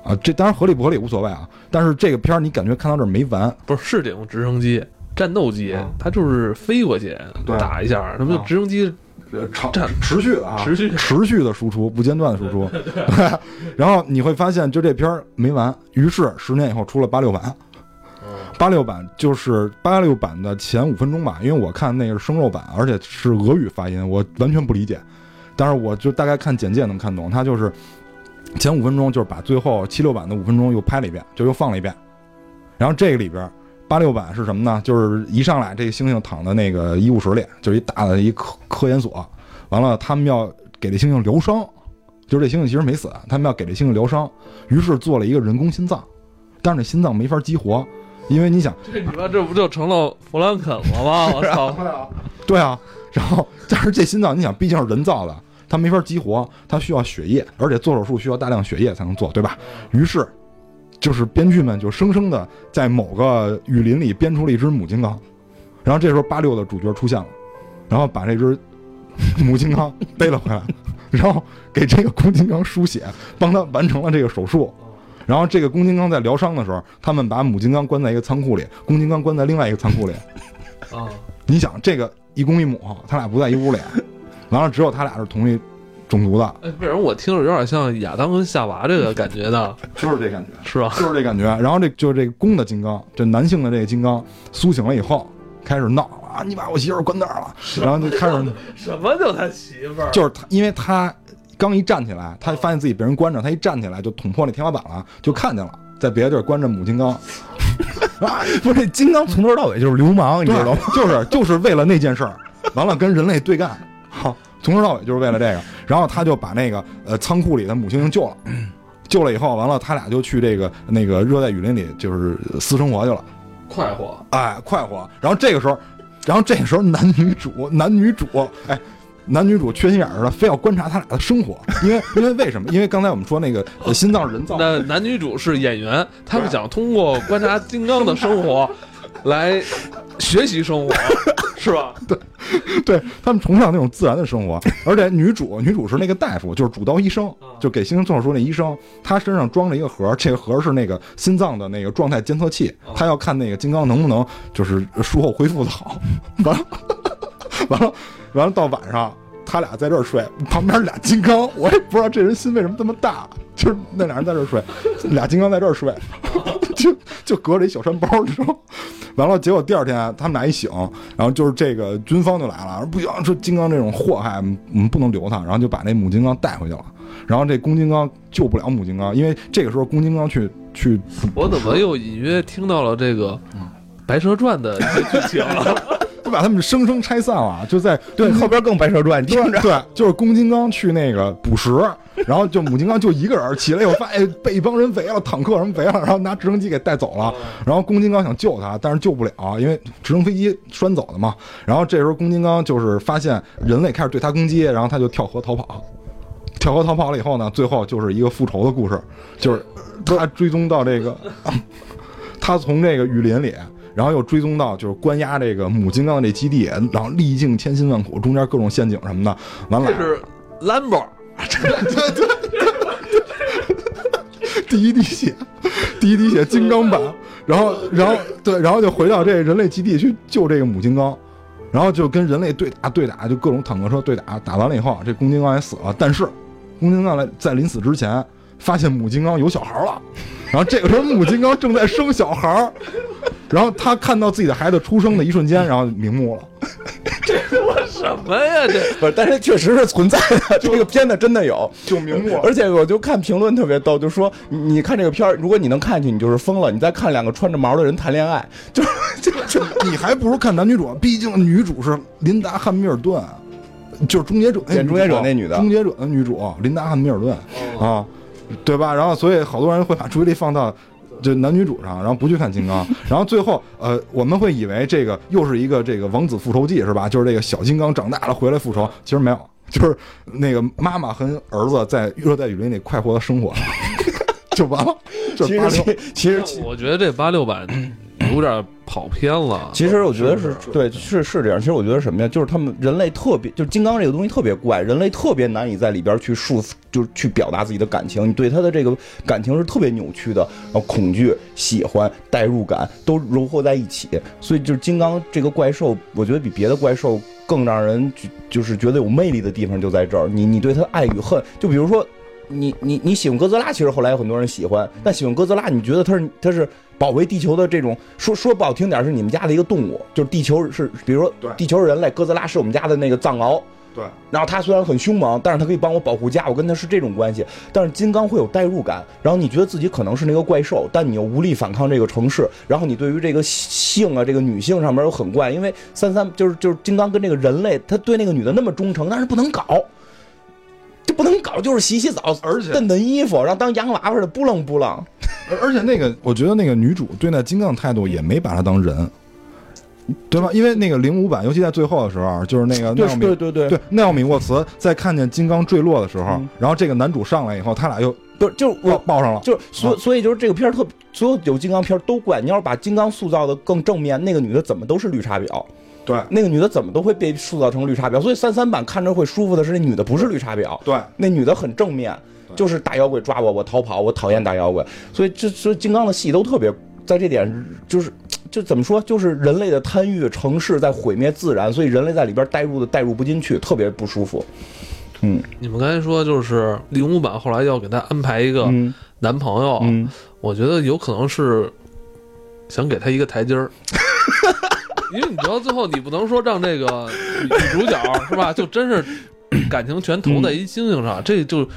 啊，这当然合理不合理无所谓啊。但是这个片儿你感觉看到这儿没完，不是是这种直升机。战斗机啊，它就是飞过去对打一下，那不就啊直升机长战持续的啊，持续持续的输出，不间断的输出。然后你会发现，就这片儿没完。于是十年以后出了八六版，八六版就是八六版的前五分钟吧，因为我看那个是生肉版，而且是俄语发音，我完全不理解。但是我就大概看简介能看懂，它就是前五分钟就是把最后七六版的五分钟又拍了一遍，就又放了一遍。然后这个里边八六版是什么呢？就是一上来这个猩猩躺在那个医务室里，就是一大的一科科研所，完了他们要给这猩猩疗伤，就是这猩猩其实没死，他们要给这猩猩疗伤，于是做了一个人工心脏，但是这心脏没法激活，因为你想，这你妈这不就成了弗兰肯了吗？我操！对啊，然后但是这心脏你想毕竟是人造的，它没法激活，它需要血液，而且做手术需要大量血液才能做，对吧？于是。就是编剧们就生生的在某个雨林里编出了一只母金刚，然后这时候八六的主角出现了，然后把这只 母金刚背了回来，然后给这个公金刚输血，帮他完成了这个手术。然后这个公金刚在疗伤的时候，他们把母金刚关在一个仓库里，公金刚关在另外一个仓库里。啊，你想，这个一公一母，他俩不在一屋里，完了只有他俩是同一种族的，哎，为什么我听着有点像亚当跟夏娃这个感觉呢？就是这感觉。是吧？就是这感觉。然后这就是这个公的金刚，这男性的这个金刚苏醒了以后，开始闹啊，你把我媳妇关那儿了，然后就开始，什么叫他媳妇儿？就是他，因为他刚一站起来，他发现自己被人关着，他一站起来就捅破那天花板了，就看见了，在别的地儿关着母金刚，啊，不是这金刚从头到尾就是流氓，你知道吗？就是就是为了那件事儿，完了跟人类对干，好，从头到尾就是为了这个。然后他就把那个呃仓库里的母猩猩救了，救了以后，完了他俩就去这个那个热带雨林里就是私生活去了。快活，哎，快活。然后这个时候，然后这个时候男女主男女主，哎，男女主缺心眼儿的，非要观察他俩的生活，因为因为为什么？因为刚才我们说那个、呃心脏是人造，那男女主是演员，他们想通过观察金刚的生活来学习生活，是吧？对对他们崇尚那种自然的生活。而且女主女主是那个大夫，就是主刀医生，就给星星做手术那医生，他身上装着一个盒，这个盒是那个心脏的那个状态监测器，他要看那个金刚能不能就是术后恢复的好。完了，完了，完了，到晚上。他俩在这儿睡，旁边俩金刚，我也不知道这人心为什么这么大，就是那俩人在这儿睡，俩金刚在这儿睡，就就隔着一小山包，你知道？完了，结果第二天他们俩一醒，然后就是这个军方就来了，说不行，说金刚这种祸害，我们不能留他，然后就把那母金刚带回去了。然后这公金刚救不了母金刚，因为这个时候公金刚去去，我怎么又隐约听到了这个《白蛇传》的一些剧情了？就把他们生生拆散了，就在对，后边更白蛇传，你听着。对，就是公金刚去那个捕食，然后就母金刚就一个人起来以后，发现 被一帮人围了，坦克什么围了，然后拿直升机给带走了。然后公金刚想救他，但是救不了，因为直升飞机拴走的嘛。然后这时候公金刚就是发现人类开始对他攻击，然后他就跳河逃跑。跳河逃跑了以后呢，最后就是一个复仇的故事，就是他追踪到这个，他从这个雨林里。然后又追踪到就是关押这个母金刚的这基地，然后历尽千辛万苦，中间各种陷阱什么的，完了。这是兰博，对对对，第一滴血，第一滴血金刚版，然后然后对，然后就回到这人类基地去救这个母金刚，然后就跟人类对打对打，就各种坦克车对打，打完了以后，这公金刚也死了，但是公金刚在在临死之前发现母金刚有小孩了，然后这个时候母金刚正在生小孩。然后他看到自己的孩子出生的一瞬间，然后瞑目了。这我什么呀？这不是，但是确实是存在的。这个片子真的有，就瞑目。而且我就看评论特别逗，就说你看这个片儿，如果你能看进去，你就是疯了。你再看两个穿着毛的人谈恋爱，就就就 你还不如看男女主。毕竟女主是琳达·汉密尔顿，就是终结者那终结者那女的，终结者的女主琳达·汉密尔顿啊，对吧？然后所以好多人会把注意力放到。就男女主上，然后不去看金刚，然后最后，呃，我们会以为这个又是一个这个王子复仇记是吧？就是这个小金刚长大了回来复仇，其实没有，就是那个妈妈和儿子在热带雨林里快活的生活，就完了。其实，其实，我觉得这八六版有点。跑偏了。其实我觉得是对，是是这样。其实我觉得什么呀？就是他们人类特别，就是金刚这个东西特别怪，人类特别难以在里边去束缚，就是去表达自己的感情。你对他的这个感情是特别扭曲的，然后恐惧、喜欢、代入感都融合在一起。所以就是金刚这个怪兽，我觉得比别的怪兽更让人就是觉得有魅力的地方就在这儿。你你对他爱与恨，就比如说你你你喜欢哥斯拉，其实后来有很多人喜欢，但喜欢哥斯拉，你觉得他是他是。保卫地球的这种说说不好听点是你们家的一个动物，就是地球是，比如说地球是人类，哥斯拉是我们家的那个藏獒。对。然后他虽然很凶猛，但是他可以帮我保护家，我跟他是这种关系。但是金刚会有代入感，然后你觉得自己可能是那个怪兽，但你又无力反抗这个城市。然后你对于这个性啊，这个女性上面又很怪，因为三三就是就是金刚跟这个人类，他对那个女的那么忠诚，但是不能搞。就不能搞，就是洗洗澡，而且蹬蹬衣服，然后当洋娃娃似的，不楞不楞。而而且那个，我觉得那个女主对待金刚态度也没把他当人，对吧？因为那个零五版，尤其在最后的时候，就是那个奈奥米，对对对对，奈奥米沃茨在看见金刚坠落的时候，然后这个男主上来以后，他俩又不是就我抱上了，就所所以就是这个片儿特所有有金刚片都怪，你要是把金刚塑造的更正面，那个女的怎么都是绿茶婊。对，那个女的怎么都会被塑造成绿茶婊，所以三三版看着会舒服的是那女的不是绿茶婊，对，那女的很正面，就是大妖怪抓我，我逃跑，我讨厌大妖怪，所以这所以金刚的戏都特别，在这点就是就怎么说，就是人类的贪欲，城市在毁灭自然，所以人类在里边代入的代入不进去，特别不舒服。嗯，你们刚才说就是零五版后来要给他安排一个男朋友，嗯。我觉得有可能是想给他一个台阶儿。因为你知道，最后你不能说让这个女主角是吧？就真是感情全投在一星星上，这就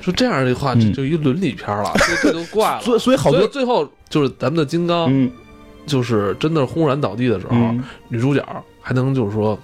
说这样的话，这就一伦理片了，这就怪了。所以，所以好多最后就是咱们的金刚，就是真的轰然倒地的时候，女主角还能就是说。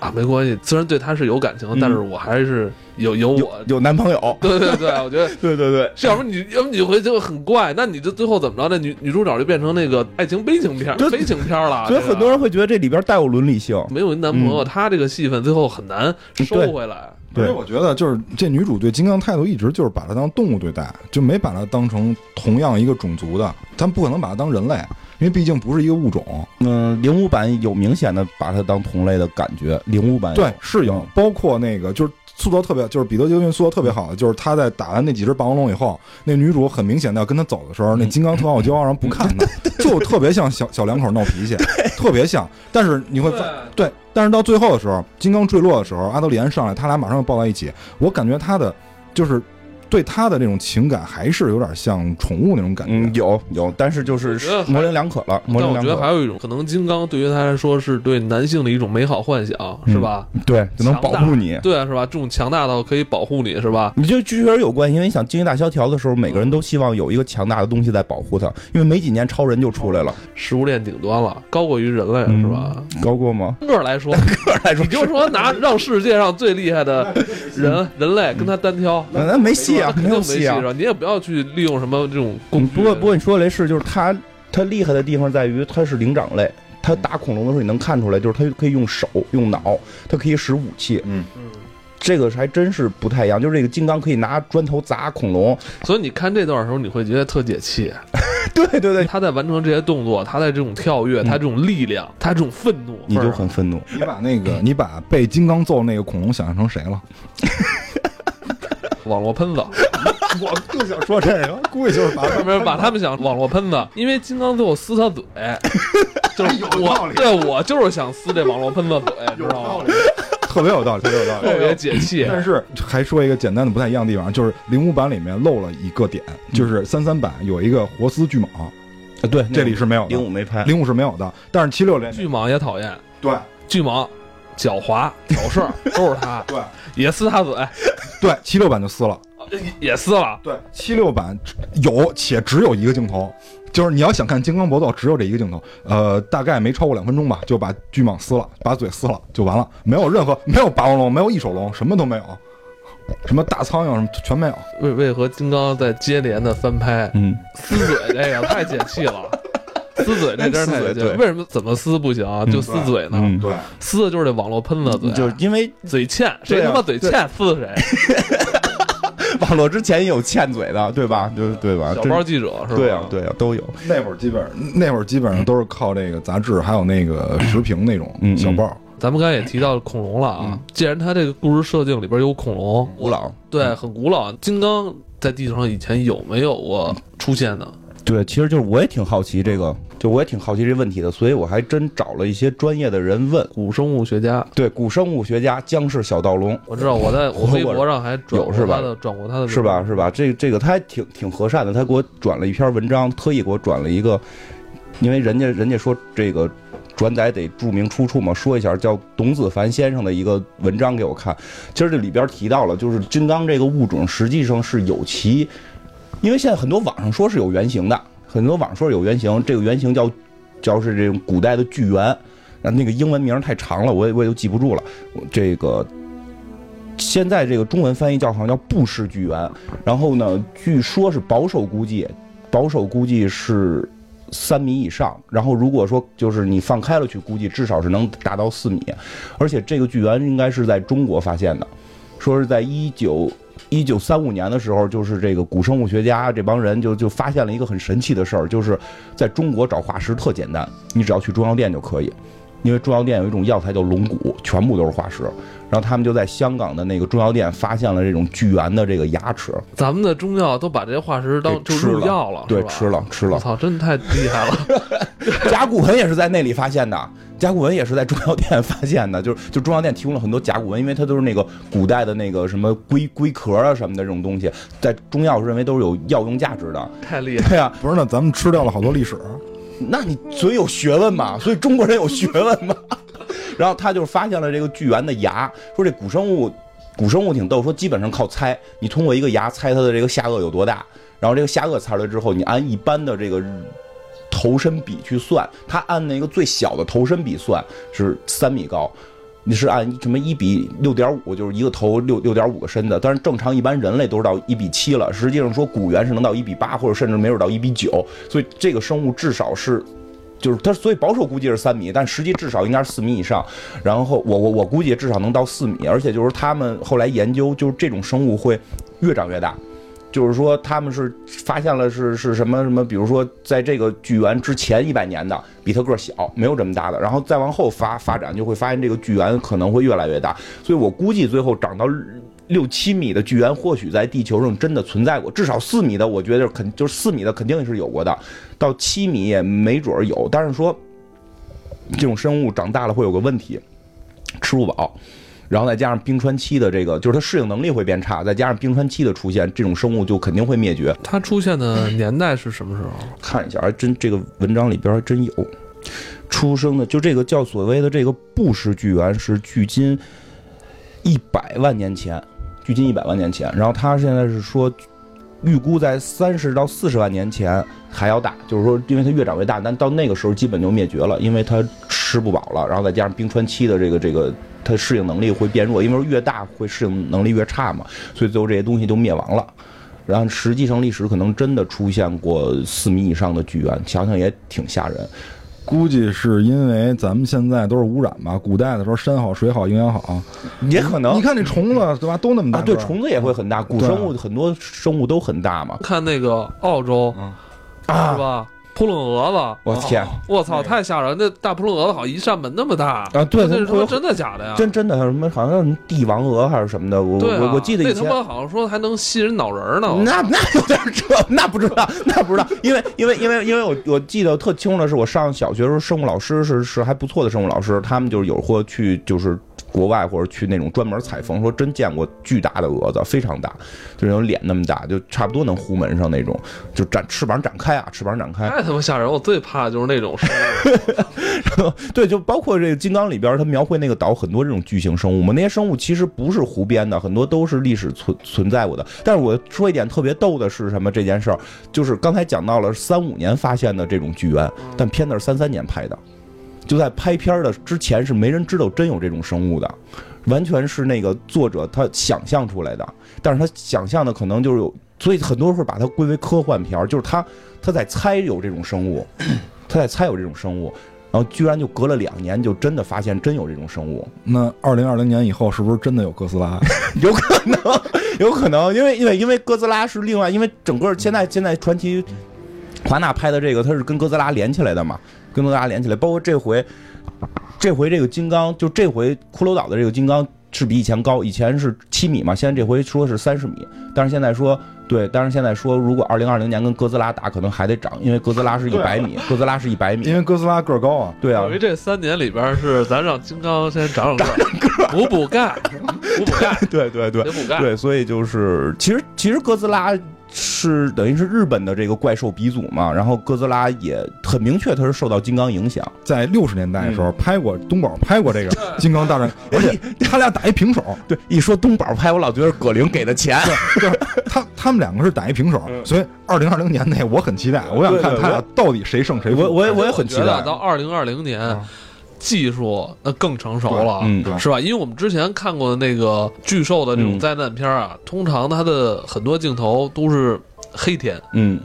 啊，没关系，虽然对他是有感情，但是我还是有有我有男朋友。对对对，我觉得 对对对，要不你要不你会就很怪，那你这最后怎么着？那女女主角就变成那个爱情悲情片、悲情片了。所以很多人会觉得这里边带有伦理性。没有男朋友，他这个戏份最后很难收回来。对，我觉得就是这女主对金刚态度一直就是把它当动物对待，就没把它当成同样一个种族的，咱不可能把它当人类。因为毕竟不是一个物种，嗯，零五版有明显的把它当同类的感觉。零五版对是有，包括那个就是塑造特别，就是彼得·杰克逊塑造特别好的，就是他在打完那几只霸王龙以后，那女主很明显的要跟他走的时候，那金刚特傲娇，然后不看他，就特别像小小两口闹脾气，特别像。但是你会发对，但是到最后的时候，金刚坠落的时候，阿德里安上来，他俩马上抱在一起，我感觉他的就是对它的那种情感还是有点像宠物那种感觉。嗯，有有，但是就是模棱两可了。模棱两可。我觉得还有一种可能，金刚对于他来说是对男性的一种美好幻想，是吧？对，就能保护你。对啊，是吧？这种强大到可以保护你，是吧？你就确实有关系，因为你想经济大萧条的时候，每个人都希望有一个强大的东西在保护他，因为没几年超人就出来了，食物链顶端了，高过于人类，是吧？高过吗？个来说，个来说，你就说拿让世界上最厉害的人 人类跟他单挑，那没戏啊，没有戏啊！你也不要去利用什么这种工具。不过不过你说雷是就是他他厉害的地方在于他是灵长类，他打恐龙的时候你能看出来，就是他可以用手用脑，他可以使武器。嗯嗯。这个还真是不太一样，就是这个金刚可以拿砖头砸恐龙，所以你看这段的时候，你会觉得特解气。对对对，他在完成这些动作，他在这种跳跃，他这种力量，他这种愤怒，你就很愤怒。你把那个，你把被金刚揍那个恐龙想象成谁了？网络喷子。我就想说这个，估计就是把他们把他们想网络喷子，因为金刚最后撕他嘴，就是我，对我就是想撕这网络喷子嘴，知道吗？特别有道理，特别有道理，特别解气。但是还说一个简单的不太一样的地方，就是零五版里面漏了一个点，就是三三版有一个活撕巨蟒，啊，对，这里是没有的。零五没拍，零五是没有的。但是七六连巨蟒也讨厌，对，巨蟒狡猾挑事儿 都是他，对，也撕他嘴，对，七六版就撕了，也撕了，对，七六版有且只有一个镜头。就是你要想看金刚搏斗，只有这一个镜头，呃，大概没超过两分钟吧，就把巨蟒撕了，把嘴撕了就完了，没有任何没有霸王龙，没有异手龙，什么都没有，什么大苍蝇什么全没有。为为何金刚在接连的翻拍？嗯，撕嘴这个太解气了，撕嘴那真是太解气。了。为什么怎么撕不行啊？就撕嘴呢？对，撕的就是这网络喷子嘴，就是因为嘴欠，谁他妈嘴欠撕谁。网络之前也有欠嘴的，对吧？对对吧？小报记者是吧？对啊，对啊，都有。那会儿基本那会儿基本上都是靠这个杂志，还有那个时评那种小报。咱们刚才也提到恐龙了啊，既然它这个故事设定里边有恐龙，古老，对，很古老。金刚在地球上以前有没有过出现呢？对，其实就是我也挺好奇这个，就我也挺好奇这问题的，所以我还真找了一些专业的人问古生物学家。对，古生物学家姜氏小盗龙，我知道我在我微博上还有是吧？转过他的，是吧？是吧？这这个他还挺挺和善的，他给我转了一篇文章，特意给我转了一个，因为人家人家说这个转载得注明出处嘛，说一下叫董子凡先生的一个文章给我看。其实这里边提到了，就是金刚这个物种实际上是有其。因为现在很多网上说是有原型的，很多网说有原型，这个原型叫，叫是这种古代的巨猿，啊，那个英文名太长了，我也我也就记不住了。这个现在这个中文翻译叫好像叫布氏巨猿，然后呢，据说是保守估计，保守估计是三米以上，然后如果说就是你放开了去估计，至少是能达到四米，而且这个巨猿应该是在中国发现的，说是在一九。一九三五年的时候，就是这个古生物学家这帮人就就发现了一个很神奇的事儿，就是在中国找化石特简单，你只要去中药店就可以，因为中药店有一种药材叫龙骨，全部都是化石。然后他们就在香港的那个中药店发现了这种巨猿的这个牙齿。咱们的中药都把这些化石当吃药了，对，吃了吃了。我操，真的太厉害了！甲骨文也是在那里发现的。甲骨文也是在中药店发现的，就是就中药店提供了很多甲骨文，因为它都是那个古代的那个什么龟龟壳啊什么的这种东西，在中药认为都是有药用价值的。太厉害对呀！不是，那咱们吃掉了好多历史。那你嘴有学问嘛？所以中国人有学问嘛？然后他就发现了这个巨猿的牙，说这古生物古生物挺逗，说基本上靠猜，你通过一个牙猜它的这个下颚有多大，然后这个下颚猜出来之后，你按一般的这个。头身比去算，他按那个最小的头身比算是三米高，你是按什么一比六点五，就是一个头六六点五个身子，但是正常一般人类都是到一比七了，实际上说古猿是能到一比八，或者甚至没有到一比九，所以这个生物至少是，就是它，所以保守估计是三米，但实际至少应该是四米以上。然后我我我估计至少能到四米，而且就是他们后来研究，就是这种生物会越长越大。就是说，他们是发现了是是什么什么，比如说，在这个巨猿之前一百年的，比它个小，没有这么大的，然后再往后发发展，就会发现这个巨猿可能会越来越大。所以我估计最后长到六七米的巨猿，或许在地球上真的存在过，至少四米的，我觉得肯就是四米的肯定是有过的，到七米也没准有。但是说，这种生物长大了会有个问题，吃不饱。然后再加上冰川期的这个，就是它适应能力会变差，再加上冰川期的出现，这种生物就肯定会灭绝。它出现的年代是什么时候？看一下，还真这个文章里边还真有。出生的就这个叫所谓的这个布氏巨猿是距今一百万年前，距今一百万年前。然后他现在是说，预估在三十到四十万年前还要大，就是说，因为它越长越大，但到那个时候基本就灭绝了，因为它吃不饱了，然后再加上冰川期的这个这个，它适应能力会变弱，因为越大会适应能力越差嘛，所以最后这些东西都灭亡了。然后实际上历史可能真的出现过四米以上的巨猿，想想也挺吓人。估计是因为咱们现在都是污染吧，古代的时候山好水好营养好，也可能。你看那虫子对吧，都那么大。对，虫子也会很大，古生物很多生物都很大嘛。看那个澳洲，啊，是吧？扑棱蛾子，我天！我操，太吓人！那大扑棱蛾子好像一扇门那么大啊！对，那是说真的假的呀？真真的，什么好像什么帝王蛾还是什么的？我我我记得以前那他妈好像说还能吸人脑仁呢。那那有点扯，那不知道，那不知道，因为因为因为因为我我记得特清楚的是，我上小学时候生物老师是是还不错的生物老师，他们就是有或去就是。国外或者去那种专门采风，说真见过巨大的蛾子，非常大，就是有脸那么大，就差不多能糊门上那种，就展翅膀展开啊，翅膀展开，太他妈吓人！我最怕的就是那种生物。对，就包括这个金刚里边，他描绘那个岛很多这种巨型生物嘛，那些生物其实不是湖边的，很多都是历史存存在过的。但是我说一点特别逗的是什么？这件事儿就是刚才讲到了三五年发现的这种巨猿，但片子是三三年拍的。就在拍片的之前是没人知道真有这种生物的，完全是那个作者他想象出来的。但是他想象的可能就是有，所以很多人会把它归为科幻片就是他他在猜有这种生物，他在猜有这种生物，然后居然就隔了两年就真的发现真有这种生物。那二零二零年以后是不是真的有哥斯拉？有可能，有可能，因为因为因为哥斯拉是另外，因为整个现在现在传奇华纳拍的这个，它是跟哥斯拉连起来的嘛。跟大家连起来，包括这回，这回这个金刚，就这回骷髅岛的这个金刚是比以前高，以前是七米嘛，现在这回说是三十米，但是现在说对，但是现在说如果二零二零年跟哥斯拉打，可能还得涨，因为哥斯拉是一百米，哥斯拉是一百米，因为哥斯拉个儿高啊，对啊，因为这三年里边是咱让金刚先长长 个儿，补补钙，补补钙，对 对对，补钙，对，所以就是其实其实哥斯拉。是等于是日本的这个怪兽鼻祖嘛，然后哥斯拉也很明确，它是受到金刚影响，在六十年代的时候拍过东宝拍过这个金刚大战，而且 他俩打一平手。对，一说东宝拍，我老觉得葛玲给的钱，就是他他们两个是打一平手，所以二零二零年内我很期待，我想看他俩到底谁胜谁负。我我也我也很期待到二零二零年。技术那更成熟了，是吧？因为我们之前看过的那个巨兽的这种灾难片啊，通常它的很多镜头都是黑天，嗯，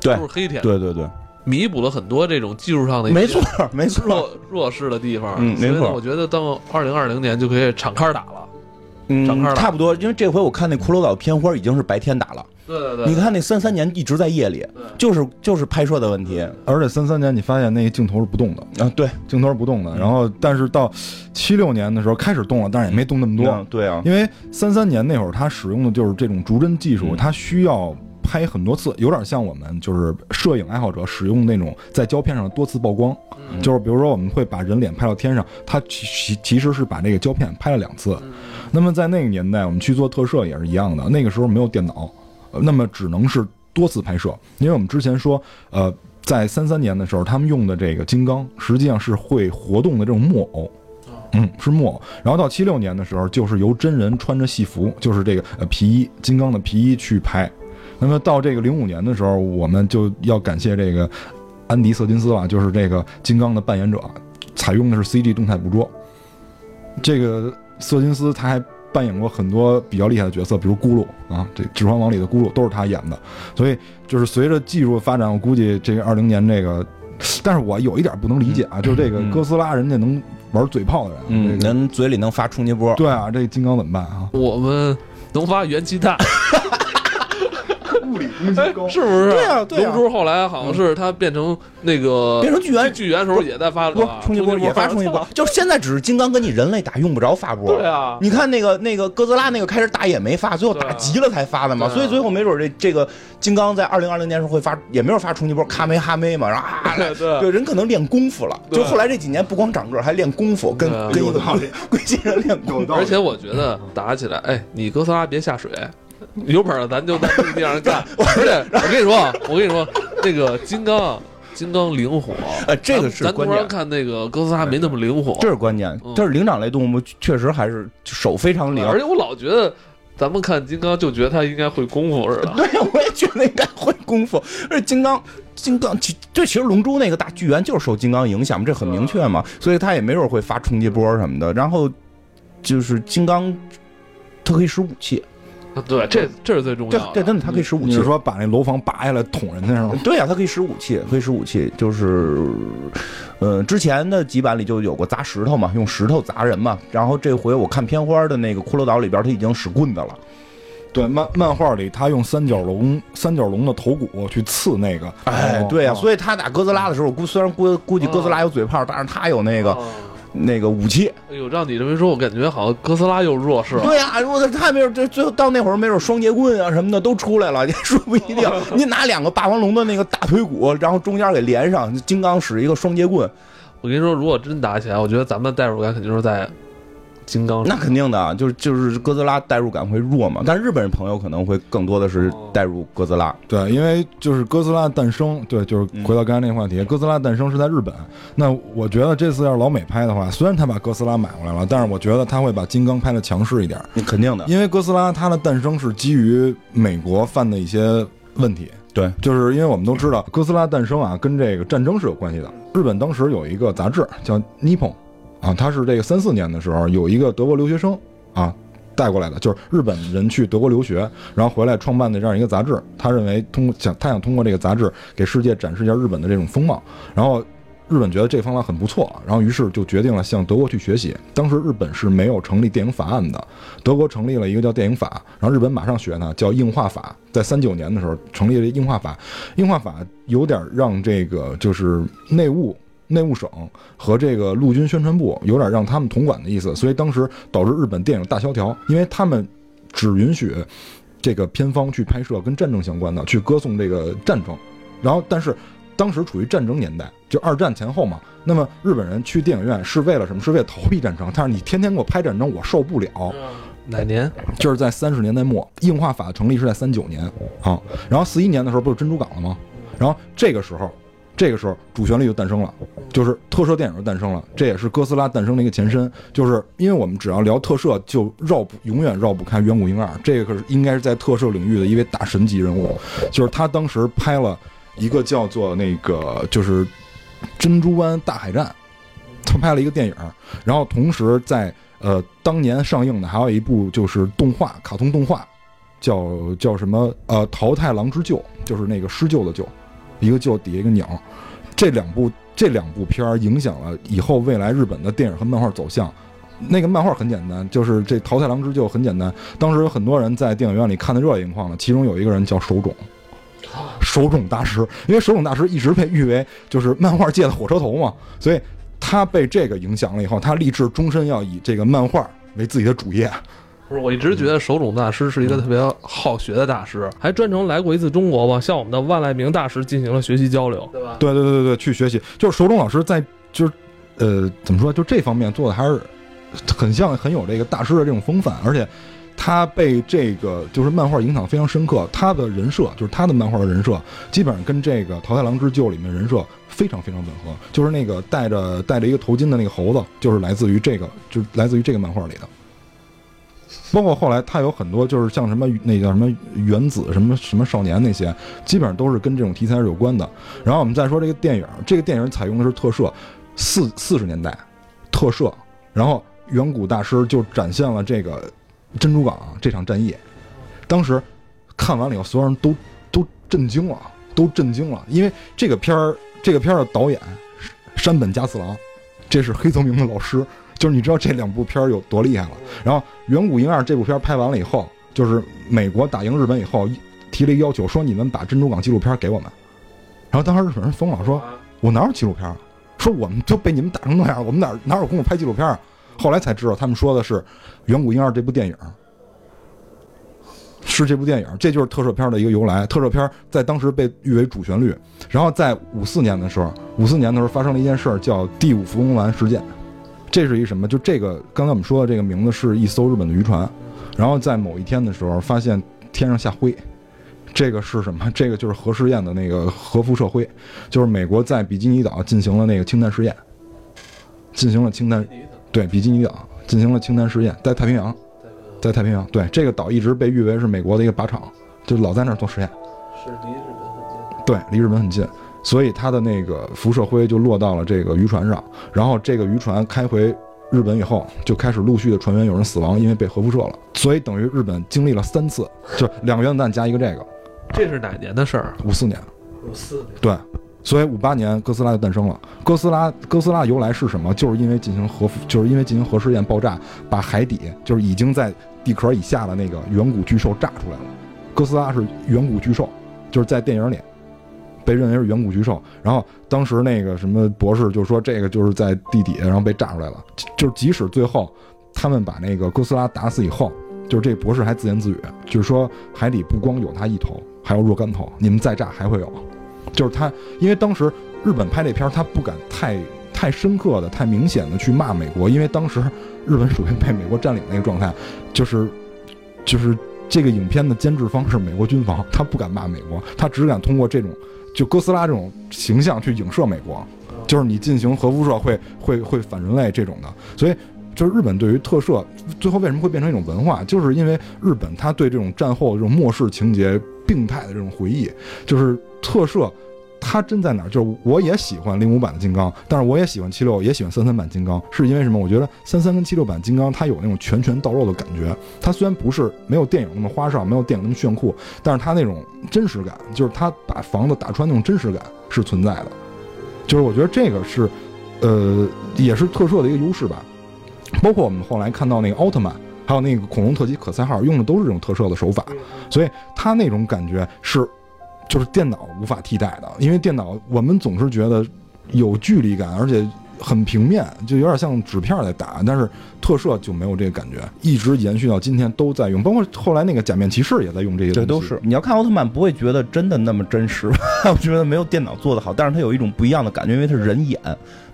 对，都是黑天，对对对，弥补了很多这种技术上的没错没错弱弱势的地方，嗯，没错。我觉得到二零二零年就可以敞开打了，嗯，敞开打差不多。因为这回我看那骷髅岛片花已经是白天打了。对对对，你看那三三年一直在夜里，就是就是拍摄的问题，而且三三年你发现那个镜头是不动的。啊，对，镜头是不动的。然后但是到七六年的时候开始动了，但是也没动那么多。对啊，因为三三年那会儿他使用的就是这种逐帧技术，他需要拍很多次，有点像我们就是摄影爱好者使用那种在胶片上多次曝光，就是比如说我们会把人脸拍到天上，他其其实是把这个胶片拍了两次。那么在那个年代，我们去做特摄也是一样的，那个时候没有电脑。那么只能是多次拍摄，因为我们之前说，呃，在三三年的时候，他们用的这个金刚实际上是会活动的这种木偶，嗯，是木偶。然后到七六年的时候，就是由真人穿着戏服，就是这个呃皮衣，金刚的皮衣去拍。那么到这个零五年的时候，我们就要感谢这个安迪·瑟金斯了，就是这个金刚的扮演者，采用的是 CG 动态捕捉。这个瑟金斯他还。扮演过很多比较厉害的角色，比如咕噜啊，这《指环王》里的咕噜都是他演的。所以就是随着技术发展，我估计这个二零年这个，但是我有一点不能理解啊，就是这个哥斯拉人家能玩嘴炮的人，嗯，人嘴里能发冲击波，对啊，这金刚怎么办啊？我们能发元气弹。物理攻击高，是不是？对啊对啊。龙珠后来好像是他变成那个变成巨猿巨猿的时候也在发不波，冲击波也发冲击波，就是现在只是金刚跟你人类打用不着发波。对啊，你看那个那个哥斯拉那个开始打也没发，最后打急了才发的嘛。所以最后没准这这个金刚在二零二零年时候会发，也没有发冲击波，卡梅哈梅嘛，然后啊，对对。对，人可能练功夫了。就后来这几年不光长个，还练功夫，跟跟一个有道理。龟仙人练功。夫。而且我觉得打起来，哎，你哥斯拉别下水，有本事咱就在陆地上干。而且我跟你说，我跟你说，那个金刚，金刚灵活，呃这个是关键突然看那个哥斯拉没那么灵活，这是关键嗯，但是灵长类动物确实还是手非常灵。而且我老觉得咱们看金刚就觉得他应该会功夫似的。对，我也觉得应该会功夫。而且金刚，金刚其这其实龙珠那个大巨猿就是受金刚影响嘛，这很明确嘛，所以他也没准会发冲击波什么的。然后就是金刚，它可以使武器，对，这这是最重要的。嗯这这真的他可以使武器你是。说把那楼房拔下来捅人家是吗？对呀、他可以使武器，可以使武器，就是，呃，之前的几版里就有过砸石头嘛，用石头砸人嘛。然后这回我看片花的那个骷髅岛里边，他已经使棍子了。对，漫漫画里他用三角龙三角龙的头骨去刺那个，哎，哦对呀、哦所以他打哥斯拉的时候，估虽然估估计哥斯拉有嘴炮，但是他有那个、哦那个武器。哎呦，让你这么一说，我感觉好像哥斯拉又弱势了。对呀、如果他没有这最后到那会儿，没准双节棍啊什么的都出来了，也说不一定。你拿两个霸王龙的那个大腿骨，然后中间给连上，金刚使一个双节棍，我跟你说，如果真打起来，我觉得咱们的代入感肯定是在金刚。那肯定的，啊就是就是哥斯拉代入感会弱嘛。但日本人朋友可能会更多的是代入哥斯拉。对，因为就是哥斯拉诞生，对，就是回到刚才那个话题，哥斯拉诞生是在日本。那我觉得这次要是老美拍的话，虽然他把哥斯拉买过来了，但是我觉得他会把金刚拍的强势一点，那肯定的，因为哥斯拉它的诞生是基于美国犯的一些问题。对，就是因为我们都知道哥斯拉诞生啊，跟这个战争是有关系的。日本当时有一个杂志叫《Nippon》，啊，他是这个三四年的时候有一个德国留学生啊带过来的，就是日本人去德国留学，然后回来创办的这样一个杂志。他认为通过想他想通过这个杂志给世界展示一下日本的这种风貌，然后。日本觉得这个方法很不错，然后于是就决定了向德国去学习。当时日本是没有成立电影法案的，德国成立了一个叫电影法，然后日本马上学呢，叫映画法。在三九年的时候成立了映画法，映画法有点让这个就是内务内务省和这个陆军宣传部有点让他们统管的意思，所以当时导致日本电影大萧条，因为他们只允许这个片方去拍摄跟战争相关的，去歌颂这个战争，然后但是。当时处于战争年代，就二战前后嘛。那么日本人去电影院是为了什么？是为了逃避战争。但是你天天给我拍战争，我受不了。哪年？就是在三十年代末，硬化法成立是在三九年啊。然后四一年的时候不是珍珠港了吗？然后这个时候，这个时候主旋律就诞生了，就是特摄电影就诞生了。这也是哥斯拉诞生的一个前身。就是因为我们只要聊特摄，就绕不永远绕不开远古婴二，这个是应该是在特摄领域的一位大神级人物。就是他当时拍了。一个叫做那个就是《珍珠湾大海战》，他拍了一个电影，然后同时在呃当年上映的还有一部就是动画卡通动画，叫叫什么呃《桃太郎之救》，就是那个施救的救，一个救底下一个鸟，这两部这两部片儿影响了以后未来日本的电影和漫画走向。那个漫画很简单，就是这《桃太郎之救》很简单，当时有很多人在电影院里看的热泪盈眶了，其中有一个人叫手冢。手冢大师，因为手冢大师一直被誉为就是漫画界的火车头嘛，所以他被这个影响了以后，他立志终身要以这个漫画为自己的主业。不是，我一直觉得手冢大师是一个特别好学的大师，还专程来过一次中国吧，向我们的万籁鸣大师进行了学习交流，对吧？对对对对对，去学习，就是手冢老师在就是呃怎么说，就这方面做的还是很像很有这个大师的这种风范，而且。他被这个就是漫画影响非常深刻，他的人设就是他的漫画的人设，基本上跟这个《桃太郎之救》里面人设非常非常吻合。就是那个戴着戴着一个头巾的那个猴子，就是来自于这个，就是来自于这个漫画里的。包括后来他有很多就是像什么那叫什么原子什么什么少年那些，基本上都是跟这种题材是有关的。然后我们再说这个电影，这个电影采用的是特摄，四四十年代特摄，然后远古大师就展现了这个。珍珠港这场战役，当时看完了以后，所有人都都震惊了，都震惊了，因为这个片儿，这个片儿的导演山本加次郎，这是黑泽明的老师，就是你知道这两部片儿有多厉害了。然后《远古婴二》这部片儿拍完了以后，就是美国打赢日本以后，提了一个要求，说你们把珍珠港纪录片给我们。然后当时日本人疯了，说我哪有纪录片？说我们就被你们打成那样，我们哪哪有功夫拍纪录片啊？后来才知道，他们说的是《远古婴儿》这部电影。是这部电影，这就是特摄片的一个由来。特摄片在当时被誉为主旋律。然后在五四年的时候，五四年的时候发生了一件事儿，叫第五福宫丸事件。这是一什么？就这个刚才我们说的这个名字是一艘日本的渔船，然后在某一天的时候发现天上下灰，这个是什么？这个就是核试验的那个核辐射灰，就是美国在比基尼岛进行了那个氢弹试验，进行了氢弹，对，比基尼岛进行了氢弹试验，在太平洋。在太平洋，对这个岛一直被誉为是美国的一个靶场，就老在那儿做实验。是离日本很近。对，离日本很近，所以它的那个辐射灰就落到了这个渔船上。然后这个渔船开回日本以后，就开始陆续的船员有人死亡，因为被核辐射了。所以等于日本经历了三次，就两个原子弹加一个这个。这是哪年的事儿？五四年。五四年。对。所以五八年哥斯拉就诞生了。哥斯拉哥斯拉由来是什么？就是因为进行核，就是因为进行核试验爆炸，把海底就是已经在地壳以下的那个远古巨兽炸出来了。哥斯拉是远古巨兽，就是在电影里被认为是远古巨兽。然后当时那个什么博士就说这个就是在地底下然后被炸出来了。就是即使最后他们把那个哥斯拉打死以后，就是这博士还自言自语，就是说海底不光有他一头，还有若干头，你们再炸还会有。就是他，因为当时日本拍这片儿，他不敢太太深刻的、太明显的去骂美国，因为当时日本属于被美国占领那个状态，就是就是这个影片的监制方是美国军方，他不敢骂美国，他只敢通过这种就哥斯拉这种形象去影射美国，就是你进行核辐射会会会反人类这种的，所以就是日本对于特摄最后为什么会变成一种文化，就是因为日本他对这种战后这种末世情节、病态的这种回忆，就是特摄。它真在哪儿？就是我也喜欢零五版的金刚，但是我也喜欢七六，也喜欢三三版金刚，是因为什么？我觉得三三跟七六版金刚它有那种拳拳到肉的感觉。它虽然不是没有电影那么花哨，没有电影那么炫酷，但是它那种真实感，就是它把房子打穿那种真实感是存在的。就是我觉得这个是，呃，也是特摄的一个优势吧。包括我们后来看到那个奥特曼，还有那个恐龙特级可赛号，用的都是这种特摄的手法，所以它那种感觉是。就是电脑无法替代的，因为电脑我们总是觉得有距离感，而且很平面，就有点像纸片在打。但是特摄就没有这个感觉，一直延续到今天都在用，包括后来那个假面骑士也在用这些。对，都是。你要看奥特曼，不会觉得真的那么真实，我觉得没有电脑做的好，但是它有一种不一样的感觉，因为它是人眼，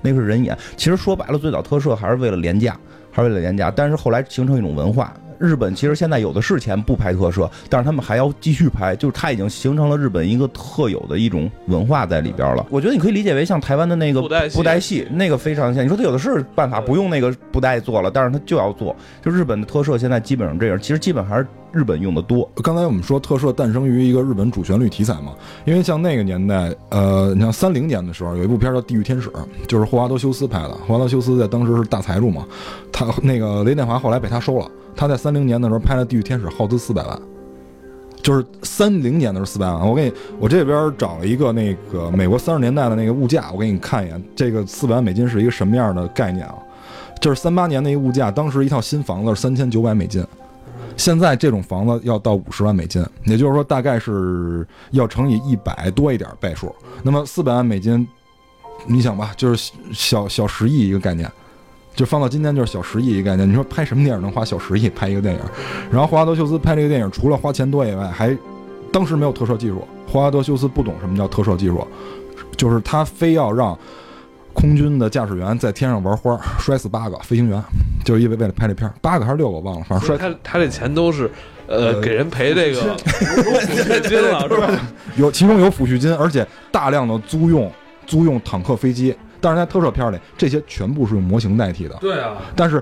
那个是人眼。其实说白了，最早特摄还是为了廉价，还是为了廉价，但是后来形成一种文化。日本其实现在有的是钱不拍特摄，但是他们还要继续拍，就是它已经形成了日本一个特有的一种文化在里边了。我觉得你可以理解为像台湾的那个布袋戏，那个非常像。你说他有的是办法不用那个布袋做了，但是他就要做。就日本的特摄现在基本上这样，其实基本还是日本用的多。刚才我们说特摄诞生于一个日本主旋律题材嘛，因为像那个年代，呃，你像三零年的时候有一部片叫《地狱天使》，就是霍华德休斯拍的。霍华德休斯在当时是大财主嘛，他那个雷电华后来被他收了。他在三零年的时候拍了《地狱天使》，耗资四百万，就是三零年的时候四百万。我给你，我这边找了一个那个美国三十年代的那个物价，我给你看一眼，这个四百万美金是一个什么样的概念啊？就是三八年那一个物价，当时一套新房子是三千九百美金，现在这种房子要到五十万美金，也就是说大概是要乘以一百多一点倍数。那么四百万美金，你想吧，就是小小十亿一个概念。就放到今天就是小十亿一个概念。你说拍什么电影能花小十亿拍一个电影？然后霍华德休斯拍这个电影，除了花钱多以外，还当时没有特摄技术。霍华德休斯不懂什么叫特摄技术，就是他非要让空军的驾驶员在天上玩花，摔死八个飞行员，就是因为为了拍这片八个还是六个忘了，反正摔。他他这钱都是呃给人赔这个抚恤金 了 是吧？有其中有抚恤金，而且大量的租用租用坦克飞机。但是在特摄片里，这些全部是用模型代替的。对啊。但是，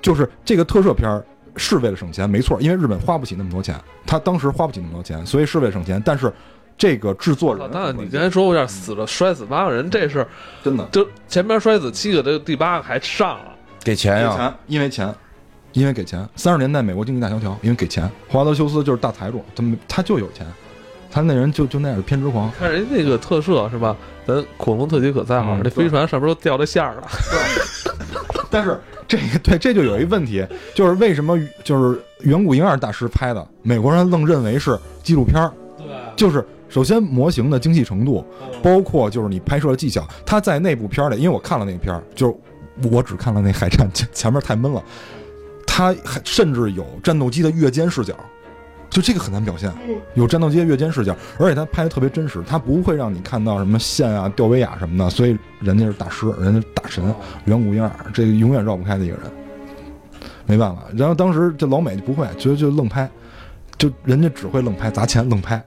就是这个特摄片是为了省钱，没错，因为日本花不起那么多钱，他当时花不起那么多钱，所以是为了省钱。但是，这个制作人，那你刚才说我有点死了，摔死八个人，这是真的。就前边摔死七个，这第八个还上了，给钱呀？钱，因为钱，因为给钱。三十年代美国经济大萧条，因为给钱。华德修斯就是大财主，他们他就有钱。他那人就就那样偏执狂，看人家那个特摄是吧？咱恐龙特级可赛号，那飞船上边都掉着线了。但是这个对这就有一问题，就是为什么就是远古婴儿大师拍的，美国人愣认为是纪录片儿？对，就是首先模型的精细程度，包括就是你拍摄的技巧，他在那部片儿里，因为我看了那个片儿，就是我只看了那海战前前面太闷了，他还甚至有战斗机的越肩视角。就这个很难表现，有战斗机的越肩视角，而且他拍的特别真实，他不会让你看到什么线啊、吊威亚什么的，所以人家是大师，人家大神，远古婴儿，这个永远绕不开的一个人，没办法。然后当时这老美就不会，觉得就愣拍，就人家只会愣拍，砸钱愣拍，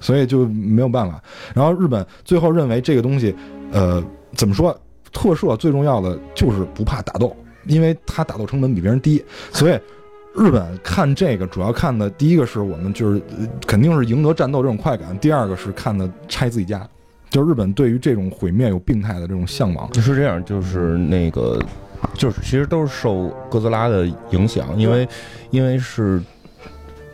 所以就没有办法。然后日本最后认为这个东西，呃，怎么说？特摄最重要的就是不怕打斗，因为他打斗成本比别人低，所以。日本看这个主要看的第一个是我们就是肯定是赢得战斗这种快感，第二个是看的拆自己家，就日本对于这种毁灭有病态的这种向往。是这样，就是那个，就是其实都是受哥斯拉的影响，因为因为是。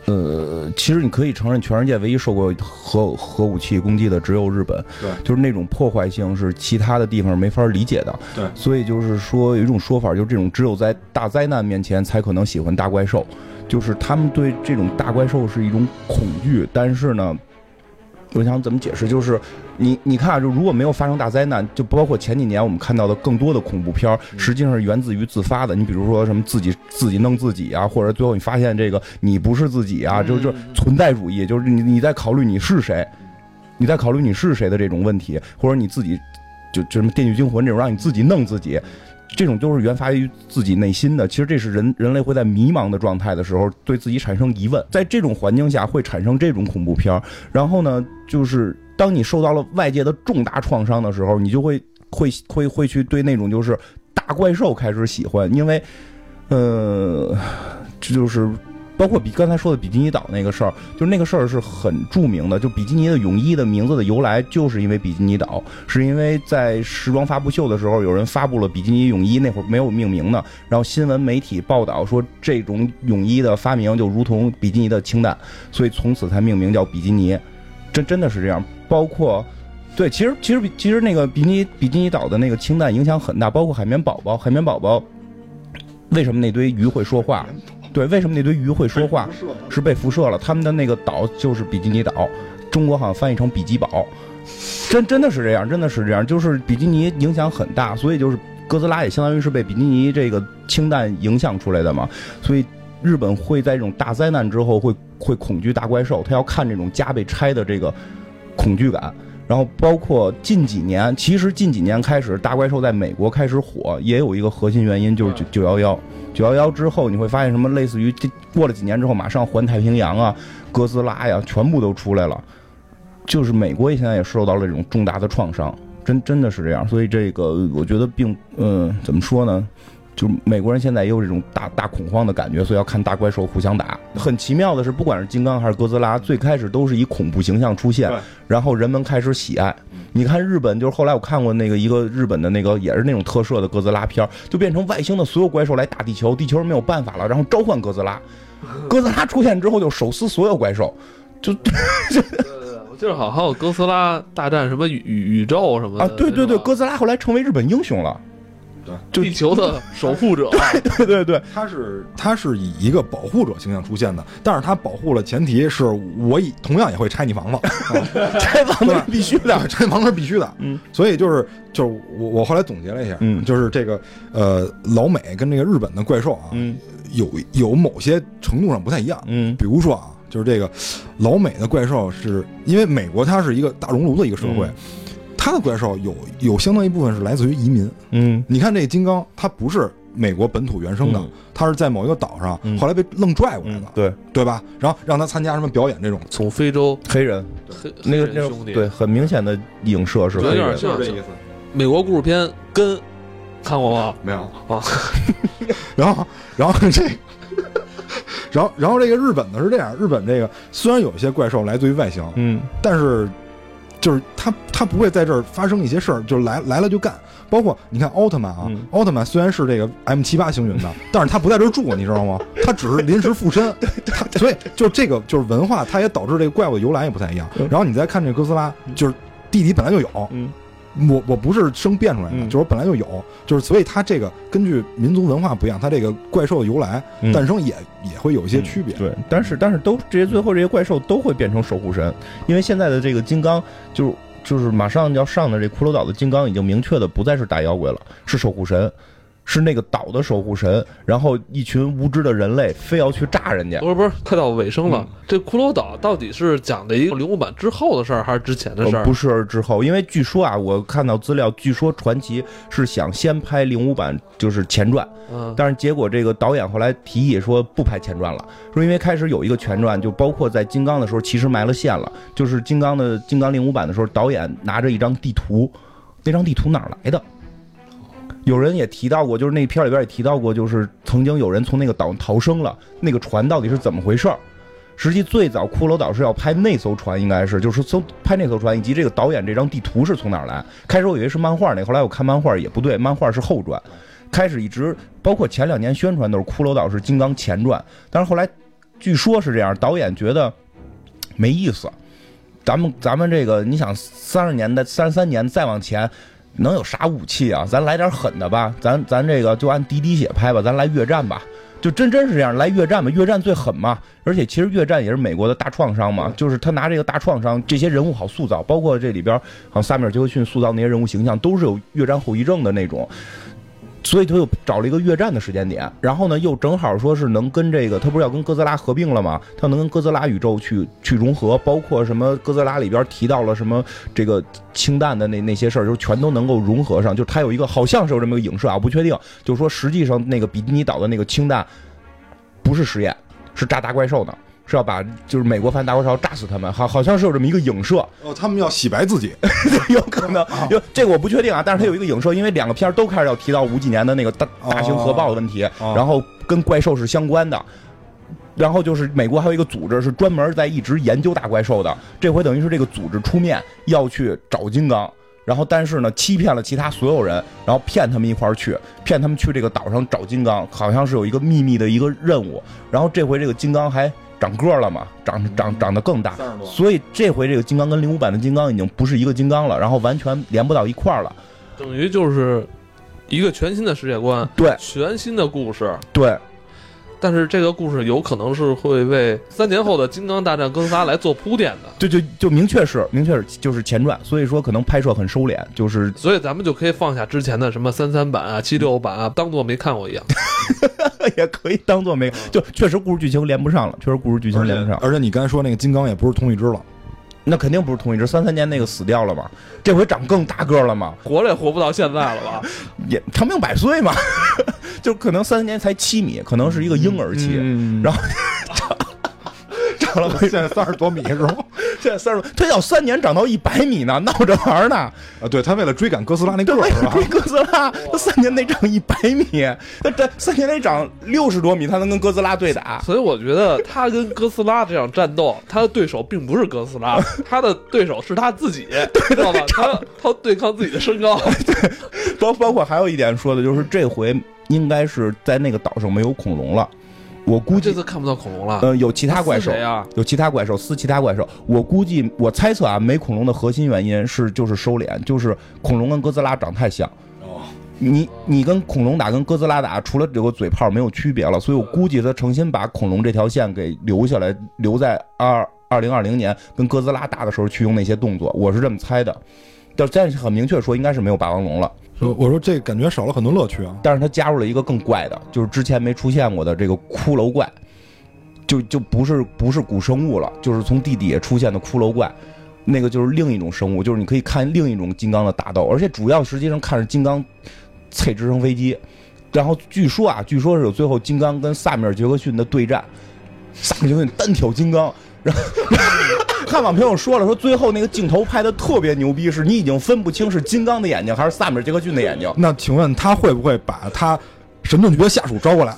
呃，其实你可以承认，全世界唯一受过核核武器攻击的只有日本。对，就是那种破坏性是其他的地方没法理解的。对，所以就是说有一种说法，就是这种只有在大灾难面前才可能喜欢大怪兽，就是他们对这种大怪兽是一种恐惧，但是呢。我想怎么解释？就是你你看啊，就如果没有发生大灾难，就包括前几年我们看到的更多的恐怖片，实际上是源自于自发的。你比如说什么自己自己弄自己啊，或者最后你发现这个你不是自己啊，就就存在主义，就是你你在考虑你是谁，你在考虑你是谁的这种问题，或者你自己就就什么《电锯惊魂》这种让你自己弄自己。这种都是源发于自己内心的，其实这是人人类会在迷茫的状态的时候对自己产生疑问，在这种环境下会产生这种恐怖片。然后呢，就是当你受到了外界的重大创伤的时候，你就会会会会去对那种就是大怪兽开始喜欢，因为，呃，这就是。包括比刚才说的比基尼岛那个事儿，就是那个事儿是很著名的。就比基尼的泳衣的名字的由来，就是因为比基尼岛，是因为在时装发布秀的时候，有人发布了比基尼泳衣，那会儿没有命名呢。然后新闻媒体报道说，这种泳衣的发明就如同比基尼的氢弹，所以从此才命名叫比基尼。真真的是这样。包括，对，其实其实其实那个比基尼比基尼岛的那个氢弹影响很大。包括海绵宝宝，海绵宝宝为什么那堆鱼会说话？对，为什么那堆鱼会说话？是被辐射了。他们的那个岛就是比基尼岛，中国好像翻译成比基堡。真真的是这样，真的是这样，就是比基尼影响很大，所以就是哥斯拉也相当于是被比基尼这个氢弹影响出来的嘛。所以日本会在这种大灾难之后会会恐惧大怪兽，他要看这种家被拆的这个恐惧感。然后包括近几年，其实近几年开始大怪兽在美国开始火，也有一个核心原因就是九九幺幺。九幺幺之后，你会发现什么？类似于这过了几年之后，马上环太平洋啊，哥斯拉呀，全部都出来了。就是美国现在也受到了这种重大的创伤，真真的是这样。所以这个我觉得并嗯，怎么说呢？就美国人现在也有这种大大恐慌的感觉，所以要看大怪兽互相打。很奇妙的是，不管是金刚还是哥斯拉，最开始都是以恐怖形象出现，然后人们开始喜爱。你看日本，就是后来我看过那个一个日本的那个也是那种特摄的哥斯拉片，就变成外星的所有怪兽来打地球，地球人没有办法了，然后召唤哥斯拉。哥斯拉出现之后就手撕所有怪兽，就。对对对，我记得好还有哥斯拉大战什么宇宇宙什么的啊！对对对，哥斯拉后来成为日本英雄了。就地球的守护者，对对对，他是他是以一个保护者形象出现的，但是他保护了前提是我以同样也会拆你房子，拆房子是必须的，拆房子是必须的，嗯，所以就是就是我我后来总结了一下，嗯，就是这个呃老美跟这个日本的怪兽啊，嗯，有有某些程度上不太一样，嗯，比如说啊，就是这个老美的怪兽是因为美国它是一个大熔炉的一个社会。他的怪兽有有相当一部分是来自于移民，嗯，你看这金刚，它不是美国本土原生的，它是在某一个岛上，后来被愣拽过来的，对对吧？然后让他参加什么表演这种，从非洲黑人，那个那兄弟，对，很明显的影射是，有点就是这意思。美国故事片跟看过吗？没有啊。然后然后这，然后然后这个日本的是这样，日本这个虽然有一些怪兽来自于外星，嗯，但是。就是他，他不会在这儿发生一些事儿，就是来来了就干。包括你看奥特曼啊，奥特曼虽然是这个 M 七八星云的，但是他不在这儿住，你知道吗？他只是临时附身。所以就这个就是文化，它也导致这个怪物的由来也不太一样。然后你再看这哥斯拉，就是地底本来就有，我我不是生变出来的，就是我本来就有，就是所以它这个根据民族文化不一样，它这个怪兽的由来诞生也也会有一些区别。对，但是但是都这些最后这些怪兽都会变成守护神，因为现在的这个金刚就是就是马上要上的这骷髅岛的金刚已经明确的不再是大妖怪了，是守护神。是那个岛的守护神，然后一群无知的人类非要去炸人家。不是不是，快到尾声了。这骷髅岛到底是讲的一个零五版之后的事儿，还是之前的事儿？不是之后，因为据说啊，我看到资料，据说传奇是想先拍零五版，就是前传。嗯。但是结果这个导演后来提议说不拍前传了，说因为开始有一个前传，就包括在金刚的时候其实埋了线了，就是金刚的金刚零五版的时候，导演拿着一张地图，那张地图哪来的？有人也提到过，就是那片里边也提到过，就是曾经有人从那个岛逃生了，那个船到底是怎么回事儿？实际最早骷髅岛是要拍那艘船，应该是就是从拍那艘船，以及这个导演这张地图是从哪儿来？开始我以为是漫画那，后来我看漫画也不对，漫画是后传。开始一直包括前两年宣传都是骷髅岛是金刚前传，但是后来据说是这样，导演觉得没意思。咱们咱们这个，你想三十年代、三十三年再往前。能有啥武器啊？咱来点狠的吧，咱咱这个就按滴滴血拍吧，咱来越战吧，就真真是这样来越战吧，越战最狠嘛。而且其实越战也是美国的大创伤嘛，就是他拿这个大创伤，这些人物好塑造，包括这里边好像萨米尔杰克逊塑造那些人物形象，都是有越战后遗症的那种。所以他又找了一个越战的时间点，然后呢，又正好说是能跟这个，他不是要跟哥斯拉合并了吗？他能跟哥斯拉宇宙去去融合，包括什么哥斯拉里边提到了什么这个氢弹的那那些事儿，就全都能够融合上。就他有一个好像是有这么个影射啊，不确定。就是说实际上那个比基尼岛的那个氢弹不是实验，是炸大怪兽的。是要把就是美国反大国潮炸死他们，好好像是有这么一个影射。哦，他们要洗白自己，有可能，有这个我不确定啊，但是他有一个影射，因为两个片都开始要提到五几年的那个大大型核爆的问题，然后跟怪兽是相关的，然后就是美国还有一个组织是专门在一直研究大怪兽的，这回等于是这个组织出面要去找金刚，然后但是呢欺骗了其他所有人，然后骗他们一块儿去，骗他们去这个岛上找金刚，好像是有一个秘密的一个任务，然后这回这个金刚还。长个了嘛，长长长得更大，所以这回这个金刚跟零五版的金刚已经不是一个金刚了，然后完全连不到一块儿了，等于就是一个全新的世界观，对，全新的故事，对。但是这个故事有可能是会为三年后的《金刚大战哥斯拉》来做铺垫的，对，就就明确是明确是就是前传，所以说可能拍摄很收敛，就是所以咱们就可以放下之前的什么三三版啊、七六版啊，当做没看过一样，也可以当做没，就确实故事剧情连不上了，确实故事剧情连不上，而且你刚才说那个金刚也不是同一只了。那肯定不是同一只，三三年那个死掉了嘛，这回长更大个了嘛，活了也活不到现在了吧？也长命百岁嘛，就可能三三年才七米，可能是一个婴儿期，然后。了，现在三十多米是吗？现在三十，他要三年长到一百米呢，闹着玩呢。啊，对他为了追赶哥斯拉那个儿是吧？追哥斯拉，他三年得长一百米，他这三年得长六十多米，他能跟哥斯拉对打。所以我觉得他跟哥斯拉这场战斗，他的对手并不是哥斯拉，他的对手是他自己，知道吧？他他对抗自己的身高。对，包包括还有一点说的就是，这回应该是在那个岛上没有恐龙了。我估计这次看不到恐龙了。呃，有其他怪兽啊，有其他怪兽撕其他怪兽。我估计，我猜测啊，没恐龙的核心原因是就是收敛，就是恐龙跟哥斯拉长太像。哦，你你跟恐龙打跟哥斯拉打，除了有个嘴炮没有区别了。所以我估计他诚心把恐龙这条线给留下来，留在二二零二零年跟哥斯拉打的时候去用那些动作。我是这么猜的，但但是很明确说应该是没有霸王龙了。我我说这感觉少了很多乐趣啊！但是他加入了一个更怪的，就是之前没出现过的这个骷髅怪，就就不是不是古生物了，就是从地底下出现的骷髅怪，那个就是另一种生物，就是你可以看另一种金刚的打斗，而且主要实际上看着金刚配直升飞机，然后据说啊，据说是有最后金刚跟萨米尔杰克逊的对战，萨米尔杰克逊单挑金刚，然后。看网评友说了，说最后那个镜头拍的特别牛逼，是你已经分不清是金刚的眼睛还是萨米尔杰克逊的眼睛。那请问他会不会把他神盾局的下属招过来？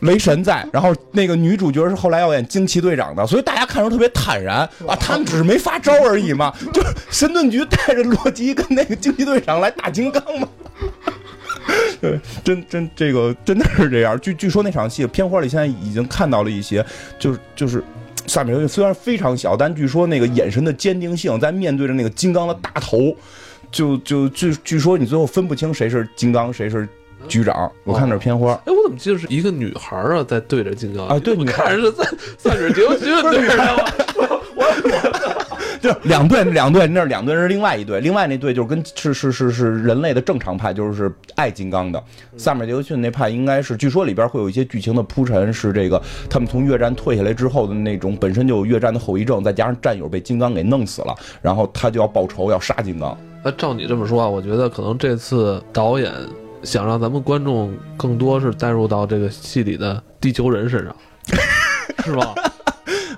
雷神在，然后那个女主角是后来要演惊奇队长的，所以大家看着特别坦然啊，他们只是没发招而已嘛。就是神盾局带着洛基跟那个惊奇队长来打金刚嘛。对，真真这个真的是这样。据据说那场戏片花里现在已经看到了一些，就是就是。萨米尔虽然非常小，但据说那个眼神的坚定性，在面对着那个金刚的大头，就就据据说你最后分不清谁是金刚谁是局长。我看那片花，哎，我怎么记得是一个女孩啊，在对着金刚啊？对，你看是在在是刘勋对着 我，我。就 两队，两队，那两队是另外一队，另外那队就是跟是是是是人类的正常派，就是爱金刚的。萨米尔杰克逊那派应该是，据说里边会有一些剧情的铺陈，是这个他们从越战退下来之后的那种本身就有越战的后遗症，再加上战友被金刚给弄死了，然后他就要报仇，要杀金刚。那照你这么说啊，我觉得可能这次导演想让咱们观众更多是带入到这个戏里的地球人身上，是吧？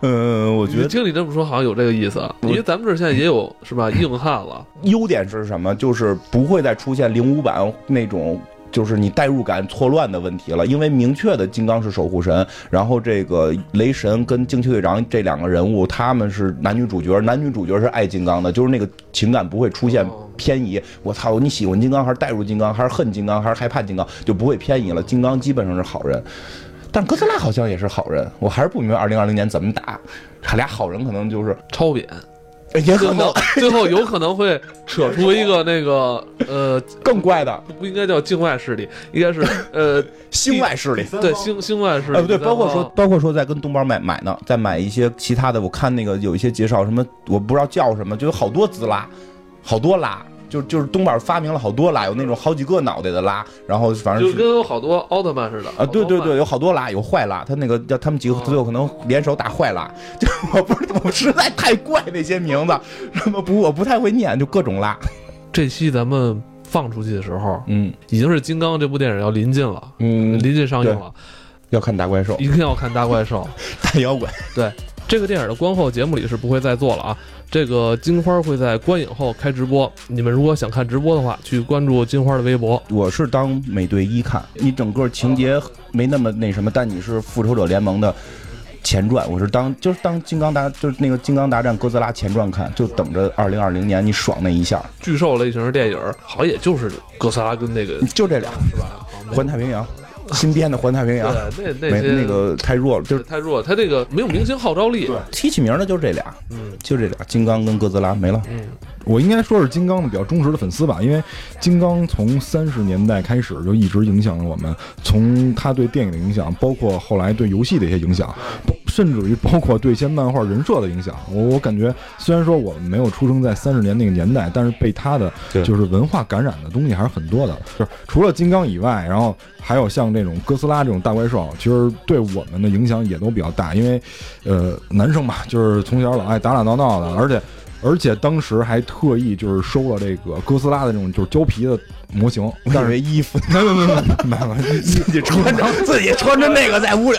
嗯，我觉得听你这么说，好像有这个意思。因为咱们这现在也有是吧，硬汉了。优点是什么？就是不会再出现零五版那种，就是你代入感错乱的问题了。因为明确的金刚是守护神，然后这个雷神跟惊奇队长这两个人物，他们是男女主角，男女主角是爱金刚的，就是那个情感不会出现偏移。我操，你喜欢金刚还是代入金刚，还是恨金刚，还是害怕金刚，就不会偏移了。金刚基本上是好人。但哥斯拉好像也是好人，我还是不明白二零二零年怎么打，他俩好人可能就是超扁，也可能最后有可能会扯出一个那个呃 更怪的，不应该叫境外势力，应该是呃 星外势力，对星星外势力，不对，包括说包括说在跟东宝买买呢，在买一些其他的，我看那个有一些介绍什么，我不知道叫什么，就有好多滋拉，好多拉。就就是东宝发明了好多拉，有那种好几个脑袋的拉，然后反正就跟有好多奥特曼似的啊，对对对，有好多拉，有坏拉，他那个叫他们几个最后可能联手打坏拉，就我不是我实在太怪那些名字，什么不我不太会念，就各种拉。这期咱们放出去的时候，嗯，已经是金刚这部电影要临近了，嗯，临近上映了，要看大怪兽，一定要看大怪兽，大摇滚，对。这个电影的观后节目里是不会再做了啊！这个金花会在观影后开直播，你们如果想看直播的话，去关注金花的微博。我是当美队一看，你整个情节没那么那什么，但你是复仇者联盟的前传，我是当就是当金刚大就是那个金刚大战哥斯拉前传看，就等着二零二零年你爽那一下。巨兽类型的电影好像也就是哥斯拉跟那个 就这俩是吧？环太平洋。新编的《环太平洋》，对，那那些那个太弱了，就是太弱，他这个没有明星号召力。对，提起名的就这俩，嗯，就这俩，金刚跟哥斯拉没了。嗯，我应该说是金刚的比较忠实的粉丝吧，因为金刚从三十年代开始就一直影响了我们，从他对电影的影响，包括后来对游戏的一些影响。甚至于包括对一些漫画人设的影响，我我感觉虽然说我们没有出生在三十年那个年代，但是被他的就是文化感染的东西还是很多的。就是除了金刚以外，然后还有像这种哥斯拉这种大怪兽，其实对我们的影响也都比较大。因为，呃，男生嘛，就是从小老爱打打闹闹的，而且而且当时还特意就是收了这个哥斯拉的这种就是胶皮的模型，但是衣服，没没没没没，自己 穿着自己穿着那个在屋里。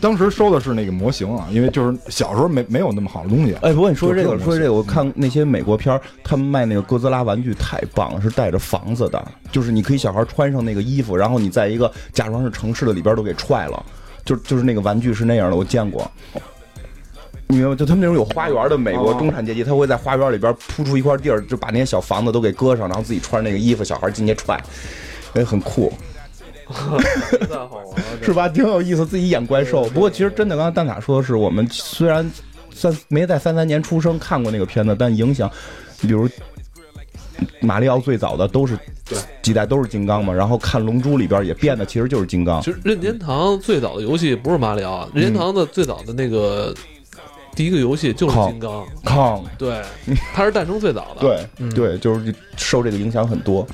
当时收的是那个模型啊，因为就是小时候没没有那么好的东西。哎，不过你说这个，说这个，我看那些美国片儿，他们卖那个哥斯拉玩具太棒了，是带着房子的，就是你可以小孩穿上那个衣服，然后你在一个假装是城市的里边都给踹了，就就是那个玩具是那样的，我见过。你明白？就他们那种有花园的美国中产阶级，他会在花园里边铺出一块地儿，就把那些小房子都给搁上，然后自己穿那个衣服，小孩进去踹，哎，很酷。是吧？挺有意思，自己演怪兽。不过其实真的，刚才蛋塔说的是，我们虽然三没在三三年出生看过那个片子，但影响，比如马里奥最早的都是几代都是金刚嘛。然后看龙珠里边也变的其实就是金刚。其实任天堂最早的游戏不是马里奥，任天堂的最早的那个第一个游戏就是金刚。康对，它是诞生最早的。对对，就是受这个影响很多。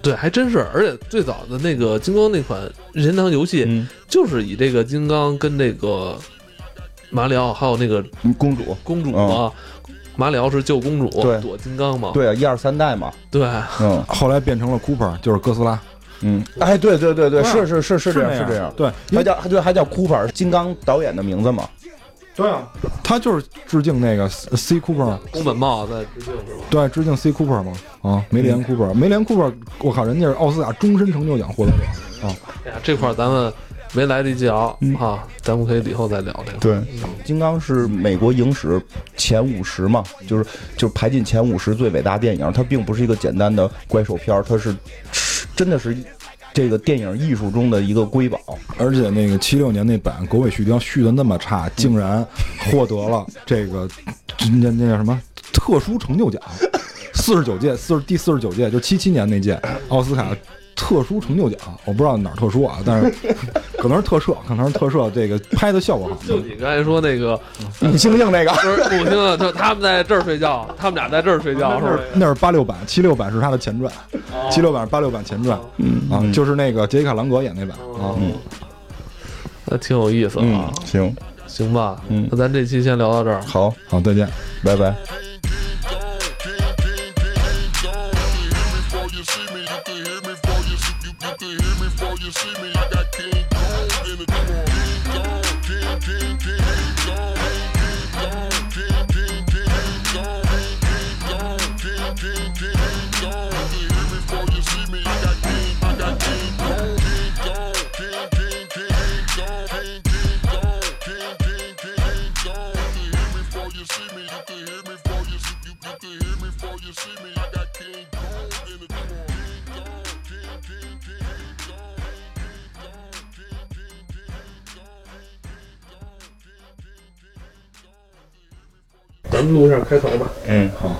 对，还真是，而且最早的那个金刚那款任天堂游戏，就是以这个金刚跟那个马里奥还有那个公主。公主嘛，马里奥是救公主，对，躲金刚嘛，对啊，一二三代嘛，对，嗯，后来变成了 Cooper，就是哥斯拉，嗯，哎，对对对对，是是是是这样是这样，对，还叫对还叫 Cooper，金刚导演的名字嘛。对啊，他就是致敬那个 C Cooper，宫本茂在致敬是吧？对，致敬 C Cooper 嘛，啊，梅连 Cooper，梅连 Cooper，我靠，人家是奥斯卡终身成就奖获得者啊！哎呀，这块咱们没来得及聊啊，咱们可以以后再聊这个。对，金刚是美国影史前五十嘛，就是就是排进前五十最伟大电影，它并不是一个简单的怪兽片，它是真的是。这个电影艺术中的一个瑰宝，而且那个七六年那版狗尾续貂续的那么差，竟然获得了这个那那叫什么？特殊成就奖，四十九届，四十第四十九届，就七七年那届奥斯卡特殊成就奖，我不知道哪儿特殊啊，但是 可能是特摄，可能是特摄，这个拍的效果好。就你刚才说那个母猩猩那个，不是母猩猩，就他们在这儿睡觉，他们俩在这儿睡觉，是吧？那是八六版，七六版是他的前传，七六版是八六版前传，嗯啊，就是那个杰西卡朗格演那版啊。嗯，那挺有意思啊。行，行吧，嗯那咱这期先聊到这儿。好，好，再见。拜拜。You see me. I got 咱们录一下开头吧。嗯，好。